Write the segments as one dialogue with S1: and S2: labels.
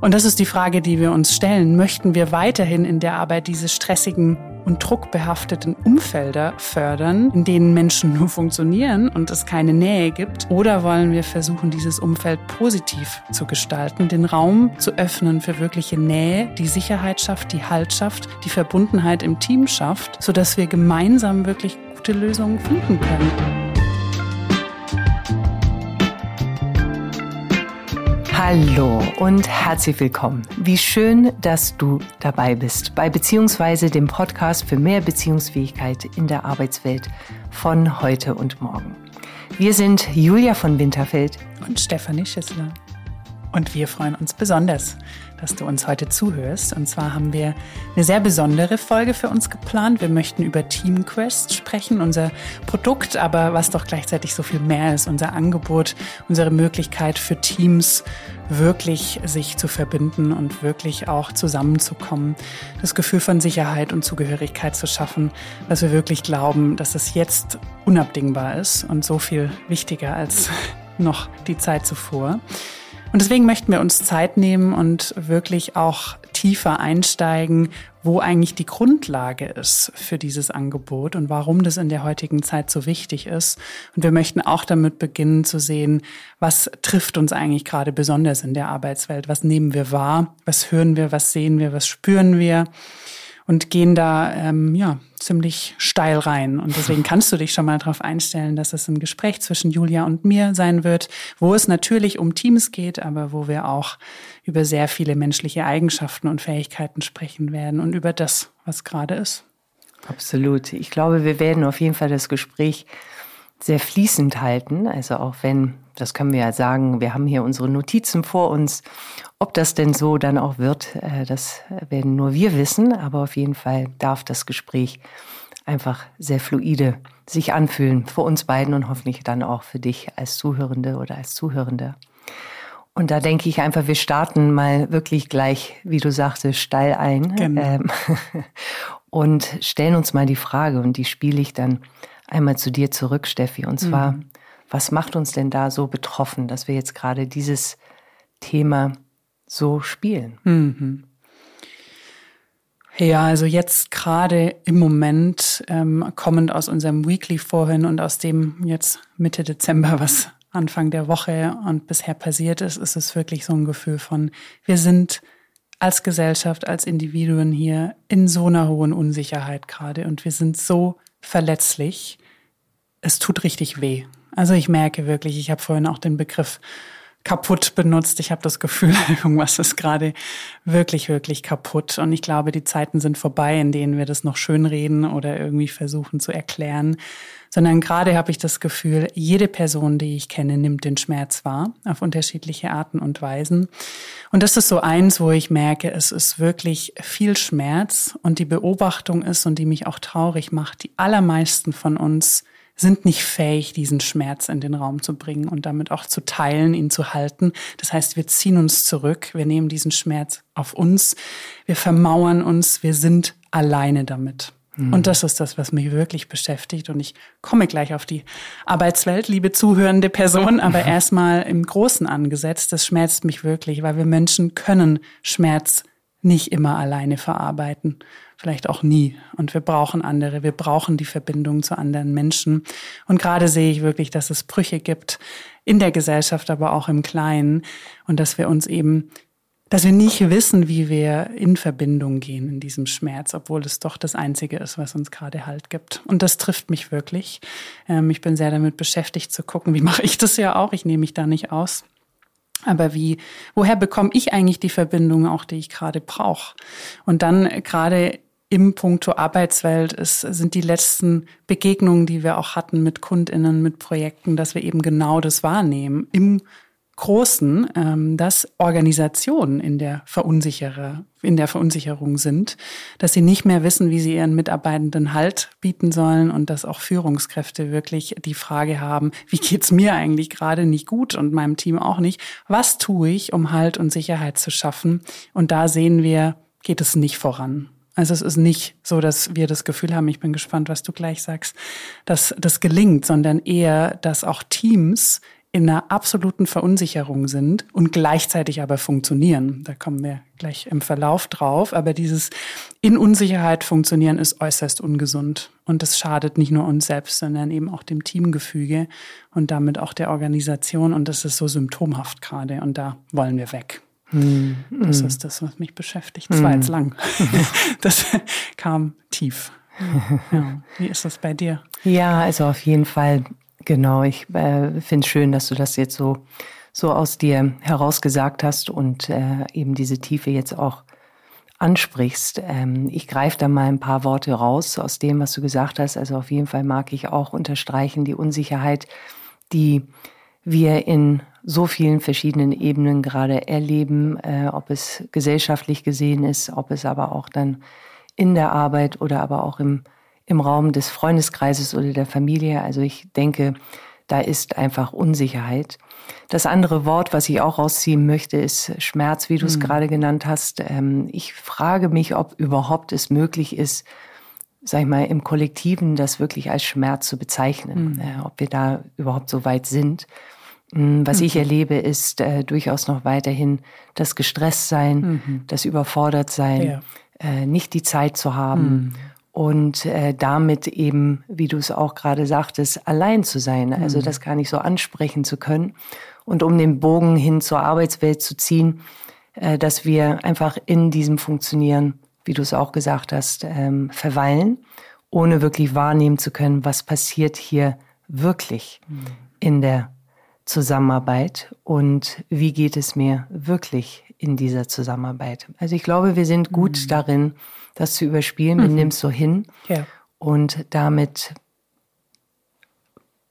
S1: Und das ist die Frage, die wir uns stellen. Möchten wir weiterhin in der Arbeit diese stressigen und druckbehafteten Umfelder fördern, in denen Menschen nur funktionieren und es keine Nähe gibt? Oder wollen wir versuchen, dieses Umfeld positiv zu gestalten, den Raum zu öffnen für wirkliche Nähe, die Sicherheit schafft, die Halt schafft, die Verbundenheit im Team schafft, sodass wir gemeinsam wirklich gute Lösungen finden können?
S2: Hallo und herzlich willkommen. Wie schön, dass du dabei bist bei beziehungsweise dem Podcast für mehr Beziehungsfähigkeit in der Arbeitswelt von heute und morgen. Wir sind Julia von Winterfeld
S1: und Stefanie Schissler. Und wir freuen uns besonders, dass du uns heute zuhörst. Und zwar haben wir eine sehr besondere Folge für uns geplant. Wir möchten über TeamQuest sprechen, unser Produkt, aber was doch gleichzeitig so viel mehr ist, unser Angebot, unsere Möglichkeit für Teams wirklich sich zu verbinden und wirklich auch zusammenzukommen, das Gefühl von Sicherheit und Zugehörigkeit zu schaffen, dass wir wirklich glauben, dass es jetzt unabdingbar ist und so viel wichtiger als noch die Zeit zuvor. Und deswegen möchten wir uns Zeit nehmen und wirklich auch tiefer einsteigen, wo eigentlich die Grundlage ist für dieses Angebot und warum das in der heutigen Zeit so wichtig ist. Und wir möchten auch damit beginnen zu sehen, was trifft uns eigentlich gerade besonders in der Arbeitswelt, was nehmen wir wahr, was hören wir, was sehen wir, was spüren wir und gehen da ähm, ja ziemlich steil rein. Und deswegen kannst du dich schon mal darauf einstellen, dass es ein Gespräch zwischen Julia und mir sein wird, wo es natürlich um Teams geht, aber wo wir auch über sehr viele menschliche Eigenschaften und Fähigkeiten sprechen werden und über das, was gerade ist.
S2: Absolut. Ich glaube, wir werden auf jeden Fall das Gespräch sehr fließend halten. Also auch wenn, das können wir ja sagen, wir haben hier unsere Notizen vor uns. Ob das denn so dann auch wird, äh, das werden nur wir wissen. Aber auf jeden Fall darf das Gespräch einfach sehr fluide sich anfühlen für uns beiden und hoffentlich dann auch für dich als Zuhörende oder als Zuhörende. Und da denke ich einfach, wir starten mal wirklich gleich, wie du sagtest, steil ein genau. ähm, und stellen uns mal die Frage und die spiele ich dann einmal zu dir zurück, Steffi. Und zwar, mhm. Was macht uns denn da so betroffen, dass wir jetzt gerade dieses Thema so spielen?
S1: Mhm. Ja, also jetzt gerade im Moment, ähm, kommend aus unserem Weekly vorhin und aus dem jetzt Mitte Dezember, was Anfang der Woche und bisher passiert ist, ist es wirklich so ein Gefühl von, wir sind als Gesellschaft, als Individuen hier in so einer hohen Unsicherheit gerade und wir sind so verletzlich. Es tut richtig weh. Also ich merke wirklich, ich habe vorhin auch den Begriff kaputt benutzt. Ich habe das Gefühl, irgendwas ist gerade wirklich, wirklich kaputt. Und ich glaube, die Zeiten sind vorbei, in denen wir das noch schönreden oder irgendwie versuchen zu erklären. Sondern gerade habe ich das Gefühl, jede Person, die ich kenne, nimmt den Schmerz wahr auf unterschiedliche Arten und Weisen. Und das ist so eins, wo ich merke, es ist wirklich viel Schmerz und die Beobachtung ist und die mich auch traurig macht. Die allermeisten von uns sind nicht fähig, diesen Schmerz in den Raum zu bringen und damit auch zu teilen, ihn zu halten. Das heißt, wir ziehen uns zurück, wir nehmen diesen Schmerz auf uns, wir vermauern uns, wir sind alleine damit. Mhm. Und das ist das, was mich wirklich beschäftigt. Und ich komme gleich auf die Arbeitswelt, liebe zuhörende Person, aber erstmal im Großen angesetzt. Das schmerzt mich wirklich, weil wir Menschen können Schmerz nicht immer alleine verarbeiten vielleicht auch nie. Und wir brauchen andere, wir brauchen die Verbindung zu anderen Menschen. Und gerade sehe ich wirklich, dass es Brüche gibt in der Gesellschaft, aber auch im Kleinen und dass wir uns eben dass wir nicht wissen, wie wir in Verbindung gehen in diesem Schmerz, obwohl es doch das Einzige ist, was uns gerade Halt gibt. Und das trifft mich wirklich. Ähm, ich bin sehr damit beschäftigt zu gucken, wie mache ich das ja auch. Ich nehme mich da nicht aus. Aber wie, woher bekomme ich eigentlich die Verbindung auch, die ich gerade brauche? Und dann gerade im Punkto Arbeitswelt ist, sind die letzten Begegnungen, die wir auch hatten mit KundInnen, mit Projekten, dass wir eben genau das wahrnehmen. Im Großen, ähm, dass Organisationen in der, Verunsicherer, in der Verunsicherung sind, dass sie nicht mehr wissen, wie sie ihren Mitarbeitenden Halt bieten sollen und dass auch Führungskräfte wirklich die Frage haben, wie geht's mir eigentlich gerade nicht gut und meinem Team auch nicht? Was tue ich, um Halt und Sicherheit zu schaffen? Und da sehen wir, geht es nicht voran. Also es ist nicht so, dass wir das Gefühl haben, ich bin gespannt, was du gleich sagst, dass das gelingt, sondern eher, dass auch Teams in einer absoluten Verunsicherung sind und gleichzeitig aber funktionieren. Da kommen wir gleich im Verlauf drauf. Aber dieses in Unsicherheit funktionieren ist äußerst ungesund. Und das schadet nicht nur uns selbst, sondern eben auch dem Teamgefüge und damit auch der Organisation. Und das ist so symptomhaft gerade. Und da wollen wir weg. Hm. Das ist das, was mich beschäftigt. Das war jetzt lang. Das kam tief. Ja. Wie ist das bei dir?
S2: Ja, also auf jeden Fall Genau, ich äh, finde es schön, dass du das jetzt so, so aus dir herausgesagt hast und äh, eben diese Tiefe jetzt auch ansprichst. Ähm, ich greife da mal ein paar Worte raus aus dem, was du gesagt hast. Also auf jeden Fall mag ich auch unterstreichen die Unsicherheit, die wir in so vielen verschiedenen Ebenen gerade erleben, äh, ob es gesellschaftlich gesehen ist, ob es aber auch dann in der Arbeit oder aber auch im im Raum des Freundeskreises oder der Familie. Also ich denke, da ist einfach Unsicherheit. Das andere Wort, was ich auch rausziehen möchte, ist Schmerz, wie du es mhm. gerade genannt hast. Ähm, ich frage mich, ob überhaupt es möglich ist, sag ich mal, im Kollektiven das wirklich als Schmerz zu bezeichnen, mhm. ob wir da überhaupt so weit sind. Hm, was mhm. ich erlebe, ist äh, durchaus noch weiterhin das Gestresstsein, mhm. das Überfordertsein, ja. äh, nicht die Zeit zu haben mhm und äh, damit eben, wie du es auch gerade sagtest, allein zu sein, also mhm. das gar nicht so ansprechen zu können. Und um den Bogen hin zur Arbeitswelt zu ziehen, äh, dass wir einfach in diesem Funktionieren, wie du es auch gesagt hast, ähm, verweilen, ohne wirklich wahrnehmen zu können, was passiert hier wirklich mhm. in der Zusammenarbeit und wie geht es mir wirklich in dieser Zusammenarbeit. Also ich glaube, wir sind gut mhm. darin, das zu überspielen. Wir mhm. nehmen es so hin. Ja. Und damit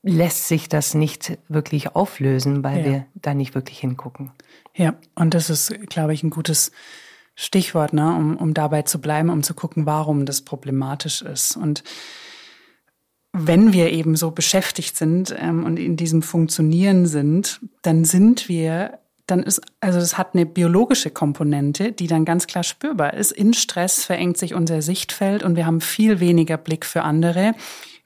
S2: lässt sich das nicht wirklich auflösen, weil ja. wir da nicht wirklich hingucken.
S1: Ja, und das ist, glaube ich, ein gutes Stichwort, ne, um, um dabei zu bleiben, um zu gucken, warum das problematisch ist. Und wenn wir eben so beschäftigt sind ähm, und in diesem Funktionieren sind, dann sind wir dann ist, also es hat eine biologische Komponente, die dann ganz klar spürbar ist. In Stress verengt sich unser Sichtfeld und wir haben viel weniger Blick für andere.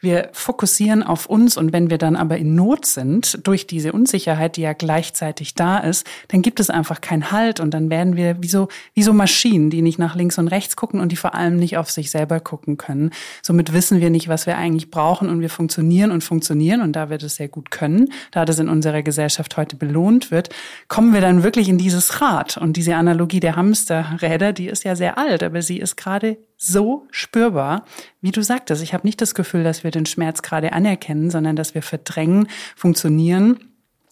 S1: Wir fokussieren auf uns und wenn wir dann aber in Not sind, durch diese Unsicherheit, die ja gleichzeitig da ist, dann gibt es einfach keinen Halt und dann werden wir wie so, wie so Maschinen, die nicht nach links und rechts gucken und die vor allem nicht auf sich selber gucken können. Somit wissen wir nicht, was wir eigentlich brauchen und wir funktionieren und funktionieren und da wir das sehr gut können, da das in unserer Gesellschaft heute belohnt wird, kommen wir dann wirklich in dieses Rad und diese Analogie der Hamsterräder, die ist ja sehr alt, aber sie ist gerade so spürbar, wie du sagtest. Ich habe nicht das Gefühl, dass wir den Schmerz gerade anerkennen, sondern dass wir verdrängen, funktionieren.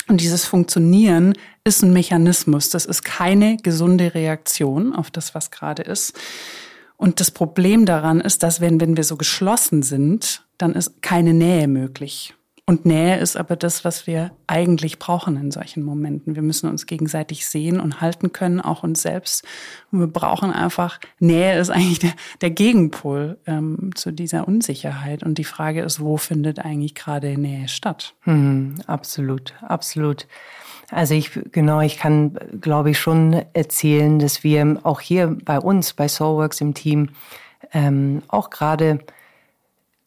S1: Und dieses Funktionieren ist ein Mechanismus. Das ist keine gesunde Reaktion auf das, was gerade ist. Und das Problem daran ist, dass wenn, wenn wir so geschlossen sind, dann ist keine Nähe möglich. Und Nähe ist aber das, was wir eigentlich brauchen in solchen Momenten. Wir müssen uns gegenseitig sehen und halten können, auch uns selbst. Und wir brauchen einfach, Nähe ist eigentlich der, der Gegenpol ähm, zu dieser Unsicherheit. Und die Frage ist, wo findet eigentlich gerade Nähe statt?
S2: Hm, absolut, absolut. Also ich, genau, ich kann, glaube ich, schon erzählen, dass wir auch hier bei uns, bei Soulworks im Team, ähm, auch gerade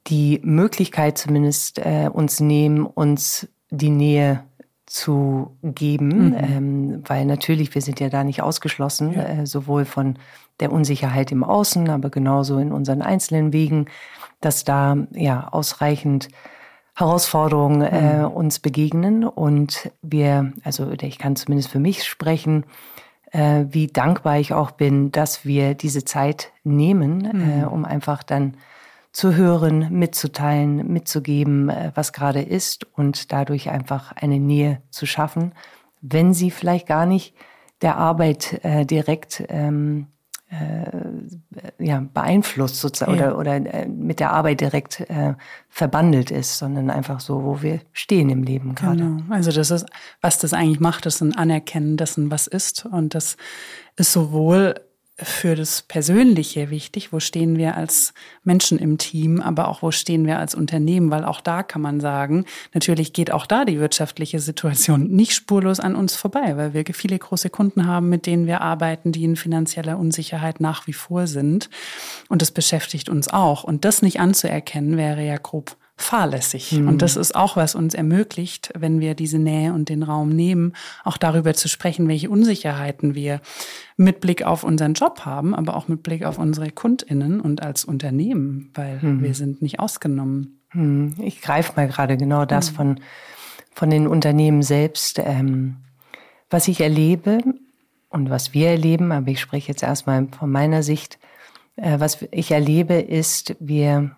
S2: die Möglichkeit zumindest äh, uns nehmen, uns die Nähe zu geben, mhm. ähm, weil natürlich, wir sind ja da nicht ausgeschlossen, ja. äh, sowohl von der Unsicherheit im Außen, aber genauso in unseren einzelnen Wegen, dass da ja ausreichend Herausforderungen äh, mhm. uns begegnen und wir, also ich kann zumindest für mich sprechen, äh, wie dankbar ich auch bin, dass wir diese Zeit nehmen, äh, mhm. äh, um einfach dann zu hören, mitzuteilen, mitzugeben, äh, was gerade ist und dadurch einfach eine Nähe zu schaffen, wenn sie vielleicht gar nicht der Arbeit äh, direkt ähm, äh, ja, beeinflusst sozusagen ja. oder, oder äh, mit der Arbeit direkt äh, verbandelt ist, sondern einfach so, wo wir stehen im Leben gerade. Genau.
S1: Also das ist, was das eigentlich macht, ist ein Anerkennen dessen, was ist. Und das ist sowohl für das Persönliche wichtig. Wo stehen wir als Menschen im Team, aber auch wo stehen wir als Unternehmen? Weil auch da kann man sagen, natürlich geht auch da die wirtschaftliche Situation nicht spurlos an uns vorbei, weil wir viele große Kunden haben, mit denen wir arbeiten, die in finanzieller Unsicherheit nach wie vor sind. Und das beschäftigt uns auch. Und das nicht anzuerkennen, wäre ja grob fahrlässig. Mhm. Und das ist auch, was uns ermöglicht, wenn wir diese Nähe und den Raum nehmen, auch darüber zu sprechen, welche Unsicherheiten wir mit Blick auf unseren Job haben, aber auch mit Blick auf unsere KundInnen und als Unternehmen, weil mhm. wir sind nicht ausgenommen.
S2: Mhm. Ich greife mal gerade genau das mhm. von, von den Unternehmen selbst. Ähm, was ich erlebe und was wir erleben, aber ich spreche jetzt erstmal von meiner Sicht, äh, was ich erlebe, ist, wir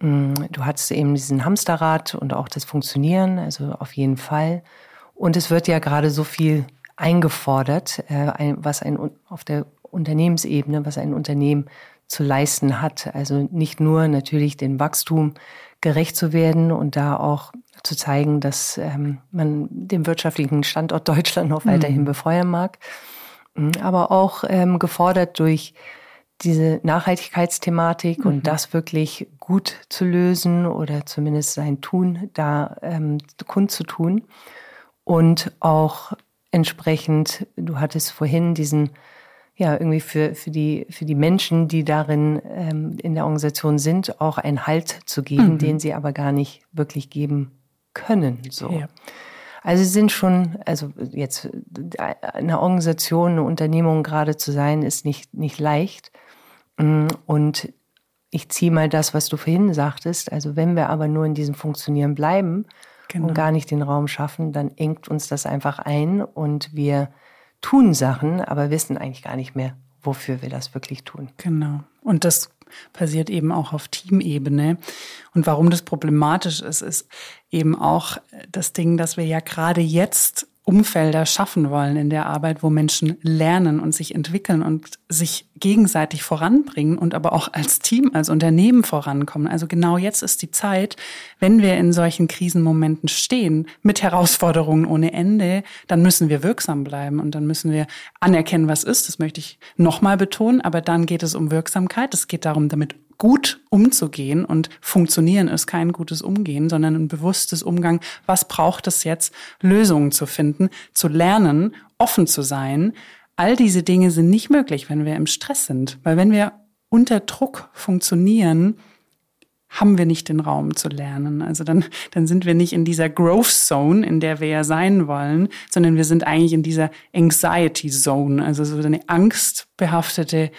S2: du hattest eben diesen Hamsterrad und auch das Funktionieren, also auf jeden Fall. Und es wird ja gerade so viel eingefordert, äh, was ein auf der Unternehmensebene, was ein Unternehmen zu leisten hat. Also nicht nur natürlich den Wachstum gerecht zu werden und da auch zu zeigen, dass ähm, man den wirtschaftlichen Standort Deutschland noch weiterhin mhm. befeuern mag, mm, aber auch ähm, gefordert durch diese Nachhaltigkeitsthematik mhm. und das wirklich gut zu lösen oder zumindest sein Tun da ähm, kundzutun. Und auch entsprechend, du hattest vorhin diesen, ja, irgendwie für, für, die, für die Menschen, die darin ähm, in der Organisation sind, auch einen Halt zu geben, mhm. den sie aber gar nicht wirklich geben können. So. Ja. Also sie sind schon, also jetzt eine Organisation, eine Unternehmung gerade zu sein, ist nicht, nicht leicht. Mm, und ich ziehe mal das, was du vorhin sagtest. Also wenn wir aber nur in diesem Funktionieren bleiben genau. und gar nicht den Raum schaffen, dann engt uns das einfach ein und wir tun Sachen, aber wissen eigentlich gar nicht mehr, wofür wir das wirklich tun.
S1: Genau. Und das passiert eben auch auf Teamebene. Und warum das problematisch ist, ist eben auch das Ding, dass wir ja gerade jetzt Umfelder schaffen wollen in der Arbeit, wo Menschen lernen und sich entwickeln und sich gegenseitig voranbringen und aber auch als Team, als Unternehmen vorankommen. Also genau jetzt ist die Zeit, wenn wir in solchen Krisenmomenten stehen, mit Herausforderungen ohne Ende, dann müssen wir wirksam bleiben und dann müssen wir anerkennen, was ist. Das möchte ich nochmal betonen, aber dann geht es um Wirksamkeit. Es geht darum, damit gut umzugehen und funktionieren ist kein gutes Umgehen, sondern ein bewusstes Umgang. Was braucht es jetzt? Lösungen zu finden, zu lernen, offen zu sein. All diese Dinge sind nicht möglich, wenn wir im Stress sind, weil wenn wir unter Druck funktionieren, haben wir nicht den Raum zu lernen. Also dann, dann sind wir nicht in dieser Growth Zone, in der wir ja sein wollen, sondern wir sind eigentlich in dieser Anxiety Zone, also so eine angstbehaftete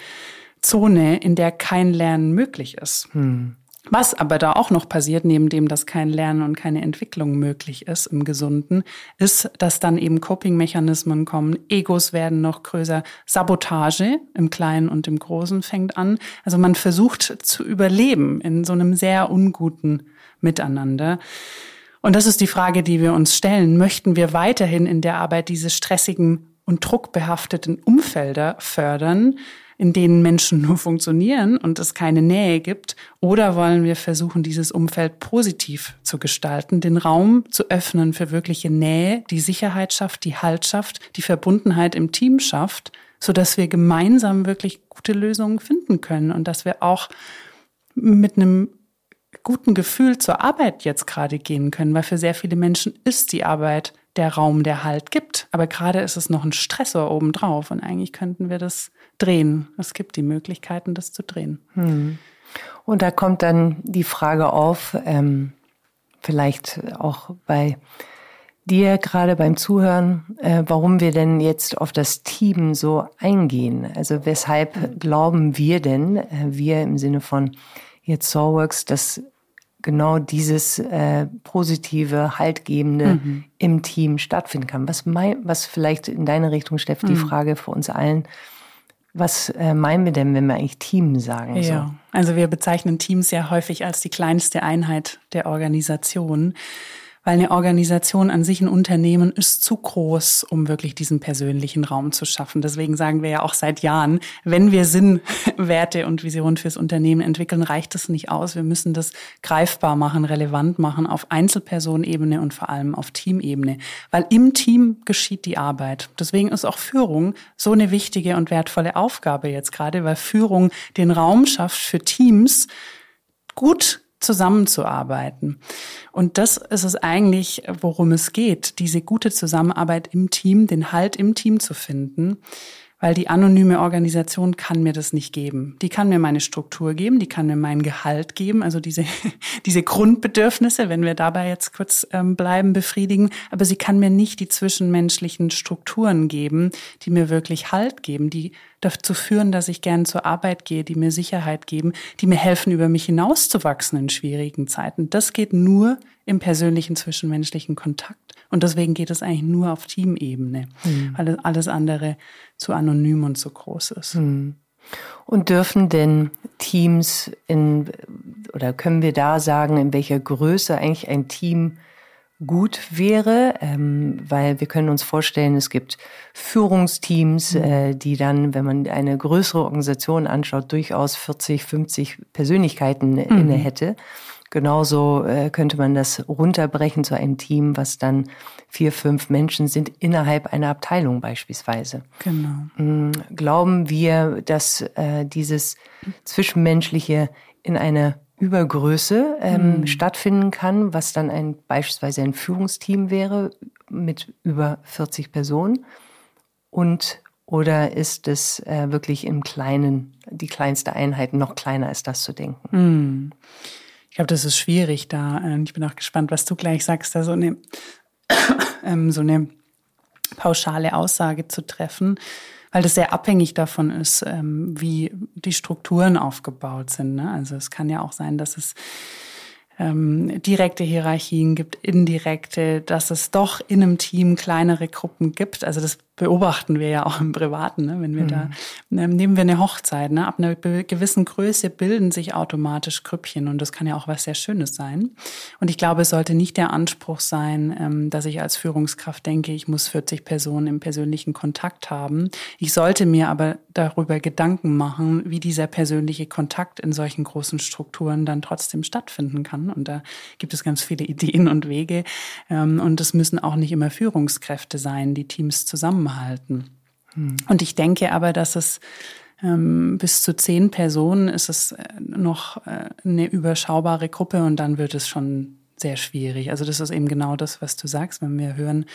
S1: Zone, in der kein Lernen möglich ist. Hm. Was aber da auch noch passiert, neben dem, dass kein Lernen und keine Entwicklung möglich ist im Gesunden, ist, dass dann eben Coping-Mechanismen kommen, Egos werden noch größer, Sabotage im Kleinen und im Großen fängt an. Also man versucht zu überleben in so einem sehr unguten Miteinander. Und das ist die Frage, die wir uns stellen. Möchten wir weiterhin in der Arbeit diese stressigen und druckbehafteten Umfelder fördern? In denen Menschen nur funktionieren und es keine Nähe gibt? Oder wollen wir versuchen, dieses Umfeld positiv zu gestalten, den Raum zu öffnen für wirkliche Nähe, die Sicherheit schafft, die Halt schafft, die Verbundenheit im Team schafft, so dass wir gemeinsam wirklich gute Lösungen finden können und dass wir auch mit einem guten Gefühl zur Arbeit jetzt gerade gehen können, weil für sehr viele Menschen ist die Arbeit der Raum, der Halt gibt. Aber gerade ist es noch ein Stressor obendrauf und eigentlich könnten wir das drehen. Es gibt die Möglichkeiten, das zu drehen. Hm.
S2: Und da kommt dann die Frage auf, ähm, vielleicht auch bei dir gerade beim Zuhören, äh, warum wir denn jetzt auf das Team so eingehen. Also weshalb glauben wir denn, äh, wir im Sinne von jetzt Soulworks, dass genau dieses äh, positive, haltgebende mhm. im Team stattfinden kann. Was, mein, was vielleicht in deine Richtung, Steff, mhm. die Frage für uns allen, was äh, meinen wir denn, wenn wir eigentlich Team sagen?
S1: Ja, so? also wir bezeichnen Teams ja häufig als die kleinste Einheit der Organisation weil eine Organisation an sich, ein Unternehmen ist zu groß, um wirklich diesen persönlichen Raum zu schaffen. Deswegen sagen wir ja auch seit Jahren, wenn wir Sinn, Werte und Visionen fürs Unternehmen entwickeln, reicht das nicht aus. Wir müssen das greifbar machen, relevant machen auf Einzelpersonenebene und vor allem auf Teamebene, weil im Team geschieht die Arbeit. Deswegen ist auch Führung so eine wichtige und wertvolle Aufgabe jetzt gerade, weil Führung den Raum schafft für Teams, gut zusammenzuarbeiten. Und das ist es eigentlich, worum es geht, diese gute Zusammenarbeit im Team, den Halt im Team zu finden. weil die anonyme Organisation kann mir das nicht geben. Die kann mir meine Struktur geben, die kann mir mein Gehalt geben, also diese, diese Grundbedürfnisse, wenn wir dabei jetzt kurz ähm, bleiben, befriedigen, aber sie kann mir nicht die zwischenmenschlichen Strukturen geben, die mir wirklich Halt geben, die dazu führen, dass ich gern zur Arbeit gehe, die mir Sicherheit geben, die mir helfen, über mich hinauszuwachsen in schwierigen Zeiten. Das geht nur im persönlichen zwischenmenschlichen Kontakt. Und deswegen geht es eigentlich nur auf Teamebene, mhm. weil alles andere zu anonym und zu groß ist. Mhm.
S2: Und dürfen denn Teams in, oder können wir da sagen, in welcher Größe eigentlich ein Team gut wäre, ähm, weil wir können uns vorstellen, es gibt Führungsteams, mhm. äh, die dann, wenn man eine größere Organisation anschaut, durchaus 40, 50 Persönlichkeiten mhm. inne hätte. Genauso äh, könnte man das runterbrechen zu einem Team, was dann vier, fünf Menschen sind innerhalb einer Abteilung beispielsweise.
S1: Genau.
S2: Mhm. Glauben wir, dass äh, dieses Zwischenmenschliche in einer Übergröße ähm, mhm. stattfinden kann, was dann ein beispielsweise ein Führungsteam wäre mit über 40 Personen und oder ist es äh, wirklich im Kleinen, die kleinste Einheit, noch kleiner ist das zu denken?
S1: Mhm. Ich glaube, das ist schwierig da. Äh, ich bin auch gespannt, was du gleich sagst, da so eine, ähm, so eine pauschale Aussage zu treffen weil das sehr abhängig davon ist, ähm, wie die Strukturen aufgebaut sind. Ne? Also es kann ja auch sein, dass es ähm, direkte Hierarchien gibt, indirekte, dass es doch in einem Team kleinere Gruppen gibt. Also das beobachten wir ja auch im Privaten, ne? wenn wir mhm. da, ähm, nehmen wir eine Hochzeit, ne? ab einer gewissen Größe bilden sich automatisch Grüppchen und das kann ja auch was sehr Schönes sein. Und ich glaube, es sollte nicht der Anspruch sein, ähm, dass ich als Führungskraft denke, ich muss 40 Personen im persönlichen Kontakt haben. Ich sollte mir aber darüber Gedanken machen, wie dieser persönliche Kontakt in solchen großen Strukturen dann trotzdem stattfinden kann. Und da gibt es ganz viele Ideen und Wege. Ähm, und es müssen auch nicht immer Führungskräfte sein, die Teams zusammen zusammenhalten. Hm. Und ich denke aber, dass es ähm, bis zu zehn Personen ist es äh, noch äh, eine überschaubare Gruppe und dann wird es schon sehr schwierig. Also das ist eben genau das, was du sagst, wenn wir hören,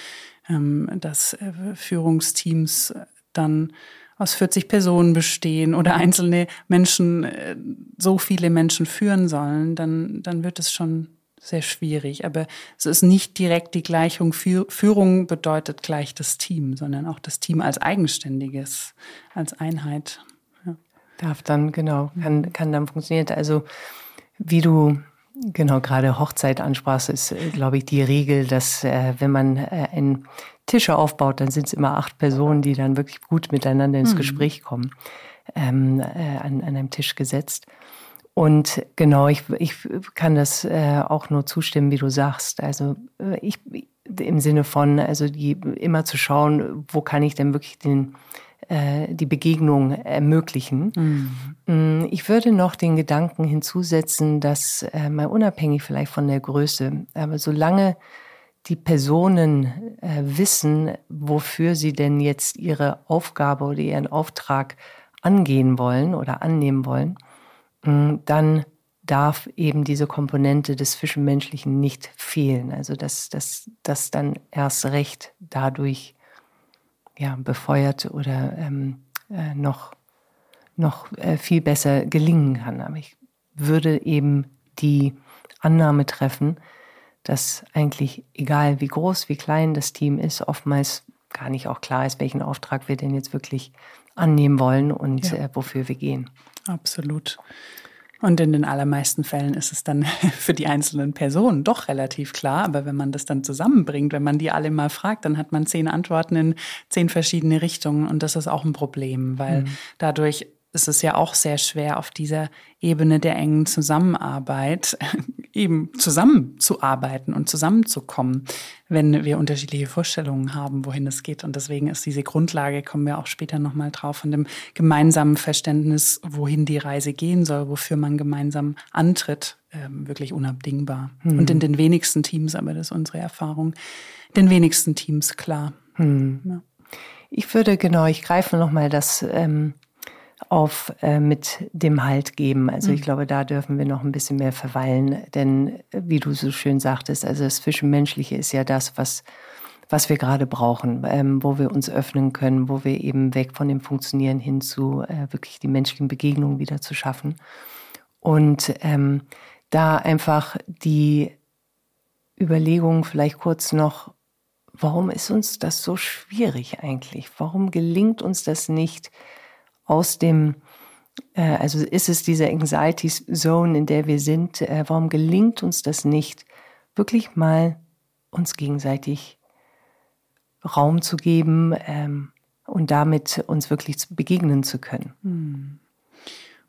S1: ähm, dass äh, Führungsteams dann aus 40 Personen bestehen oder einzelne Menschen äh, so viele Menschen führen sollen, dann, dann wird es schon sehr schwierig. Aber es ist nicht direkt die Gleichung. Führung bedeutet gleich das Team, sondern auch das Team als eigenständiges, als Einheit.
S2: Ja. Darf dann, genau, kann, kann dann funktionieren. Also, wie du genau gerade Hochzeit ansprachst, ist, glaube ich, die Regel, dass äh, wenn man äh, einen Tische aufbaut, dann sind es immer acht Personen, die dann wirklich gut miteinander ins mhm. Gespräch kommen, ähm, äh, an, an einem Tisch gesetzt. Und genau, ich, ich kann das äh, auch nur zustimmen, wie du sagst. Also äh, ich im Sinne von, also die immer zu schauen, wo kann ich denn wirklich den äh, die Begegnung ermöglichen. Mhm. Ich würde noch den Gedanken hinzusetzen, dass äh, mal unabhängig vielleicht von der Größe, aber solange die Personen äh, wissen, wofür sie denn jetzt ihre Aufgabe oder ihren Auftrag angehen wollen oder annehmen wollen, Mm, dann darf eben diese Komponente des Zwischenmenschlichen nicht fehlen. Also dass das dass dann erst recht dadurch ja, befeuert oder ähm, äh, noch, noch äh, viel besser gelingen kann. Aber ich würde eben die Annahme treffen, dass eigentlich egal wie groß, wie klein das Team ist, oftmals gar nicht auch klar ist, welchen Auftrag wir denn jetzt wirklich annehmen wollen und ja. äh, wofür wir gehen.
S1: Absolut. Und in den allermeisten Fällen ist es dann für die einzelnen Personen doch relativ klar. Aber wenn man das dann zusammenbringt, wenn man die alle mal fragt, dann hat man zehn Antworten in zehn verschiedene Richtungen. Und das ist auch ein Problem, weil mhm. dadurch ist es ja auch sehr schwer, auf dieser Ebene der engen Zusammenarbeit eben zusammenzuarbeiten und zusammenzukommen, wenn wir unterschiedliche Vorstellungen haben, wohin es geht. Und deswegen ist diese Grundlage, kommen wir auch später nochmal drauf, von dem gemeinsamen Verständnis, wohin die Reise gehen soll, wofür man gemeinsam antritt, ähm, wirklich unabdingbar. Hm. Und in den wenigsten Teams, aber das ist unsere Erfahrung, den wenigsten Teams klar. Hm.
S2: Ja. Ich würde genau, ich greife nochmal das ähm, auf äh, mit dem Halt geben. Also mhm. ich glaube, da dürfen wir noch ein bisschen mehr verweilen, denn äh, wie du so schön sagtest, also das Zwischenmenschliche ist ja das, was was wir gerade brauchen, ähm, wo wir uns öffnen können, wo wir eben weg von dem Funktionieren hin zu äh, wirklich die menschlichen Begegnungen wieder zu schaffen. Und ähm, da einfach die Überlegung vielleicht kurz noch, warum ist uns das so schwierig eigentlich? Warum gelingt uns das nicht aus dem, äh, also ist es diese Anxiety Zone, in der wir sind, äh, warum gelingt uns das nicht, wirklich mal uns gegenseitig Raum zu geben ähm, und damit uns wirklich begegnen zu können?
S1: Hm.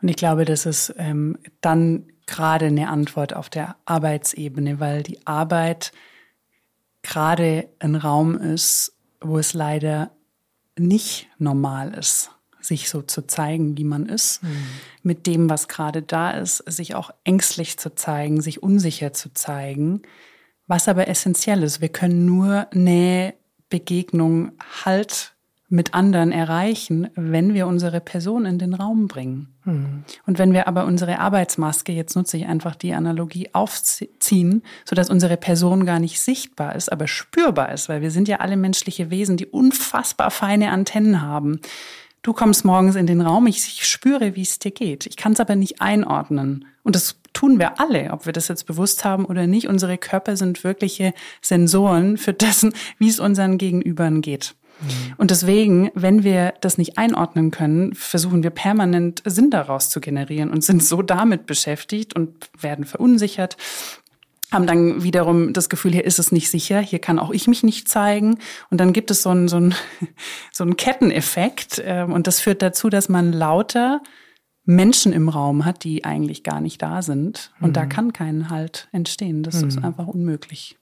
S1: Und ich glaube, das ist ähm, dann gerade eine Antwort auf der Arbeitsebene, weil die Arbeit gerade ein Raum ist, wo es leider nicht normal ist, sich so zu zeigen, wie man ist, mhm. mit dem, was gerade da ist, sich auch ängstlich zu zeigen, sich unsicher zu zeigen, was aber essentiell ist. Wir können nur Nähe, Begegnung, Halt mit anderen erreichen, wenn wir unsere Person in den Raum bringen. Mhm. Und wenn wir aber unsere Arbeitsmaske, jetzt nutze ich einfach die Analogie, aufziehen, sodass unsere Person gar nicht sichtbar ist, aber spürbar ist, weil wir sind ja alle menschliche Wesen, die unfassbar feine Antennen haben. Du kommst morgens in den Raum, ich, ich spüre, wie es dir geht. Ich kann es aber nicht einordnen. Und das tun wir alle, ob wir das jetzt bewusst haben oder nicht. Unsere Körper sind wirkliche Sensoren für dessen, wie es unseren Gegenübern geht. Mhm. Und deswegen, wenn wir das nicht einordnen können, versuchen wir permanent Sinn daraus zu generieren und sind so damit beschäftigt und werden verunsichert haben dann wiederum das Gefühl, hier ist es nicht sicher, hier kann auch ich mich nicht zeigen. Und dann gibt es so einen, so einen, so einen Ketteneffekt. Ähm, und das führt dazu, dass man lauter Menschen im Raum hat, die eigentlich gar nicht da sind. Und mhm. da kann kein Halt entstehen. Das mhm. ist einfach unmöglich.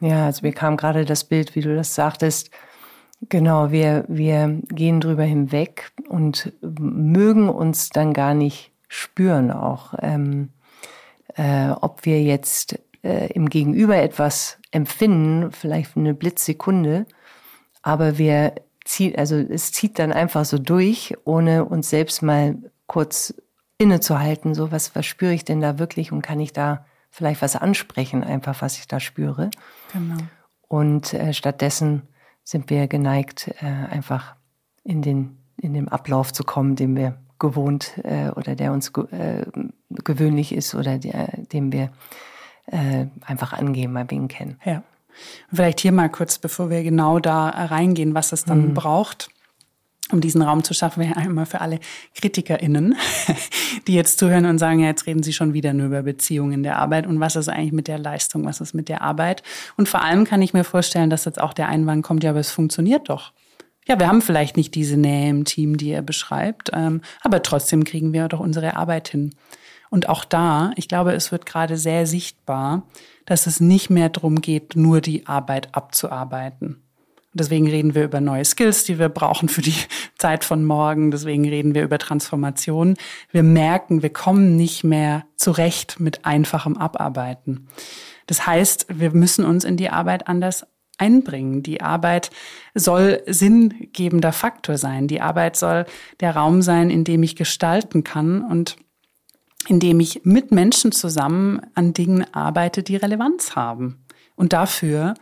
S2: Ja, also mir kam gerade das Bild, wie du das sagtest, Genau, wir, wir gehen drüber hinweg und mögen uns dann gar nicht spüren auch, ähm, äh, ob wir jetzt äh, im Gegenüber etwas empfinden, vielleicht eine Blitzsekunde, aber wir zieht, also es zieht dann einfach so durch, ohne uns selbst mal kurz innezuhalten, so was, was spüre ich denn da wirklich und kann ich da vielleicht was ansprechen, einfach was ich da spüre. Genau. Und äh, stattdessen sind wir geneigt, äh, einfach in den, in den Ablauf zu kommen, den wir gewohnt äh, oder der uns äh, gewöhnlich ist oder der, dem wir äh, einfach angehen, wir ihn kennen.
S1: Ja. Vielleicht hier mal kurz, bevor wir genau da reingehen, was es dann mhm. braucht um diesen Raum zu schaffen, wäre einmal für alle KritikerInnen, die jetzt zuhören und sagen, ja, jetzt reden Sie schon wieder nur über Beziehungen in der Arbeit und was ist eigentlich mit der Leistung, was ist mit der Arbeit? Und vor allem kann ich mir vorstellen, dass jetzt auch der Einwand kommt, ja, aber es funktioniert doch. Ja, wir haben vielleicht nicht diese Nähe im Team, die er beschreibt, ähm, aber trotzdem kriegen wir doch unsere Arbeit hin. Und auch da, ich glaube, es wird gerade sehr sichtbar, dass es nicht mehr darum geht, nur die Arbeit abzuarbeiten Deswegen reden wir über neue Skills, die wir brauchen für die Zeit von morgen. Deswegen reden wir über Transformation. Wir merken, wir kommen nicht mehr zurecht mit einfachem Abarbeiten. Das heißt, wir müssen uns in die Arbeit anders einbringen. Die Arbeit soll sinngebender Faktor sein. Die Arbeit soll der Raum sein, in dem ich gestalten kann und in dem ich mit Menschen zusammen an Dingen arbeite, die Relevanz haben. Und dafür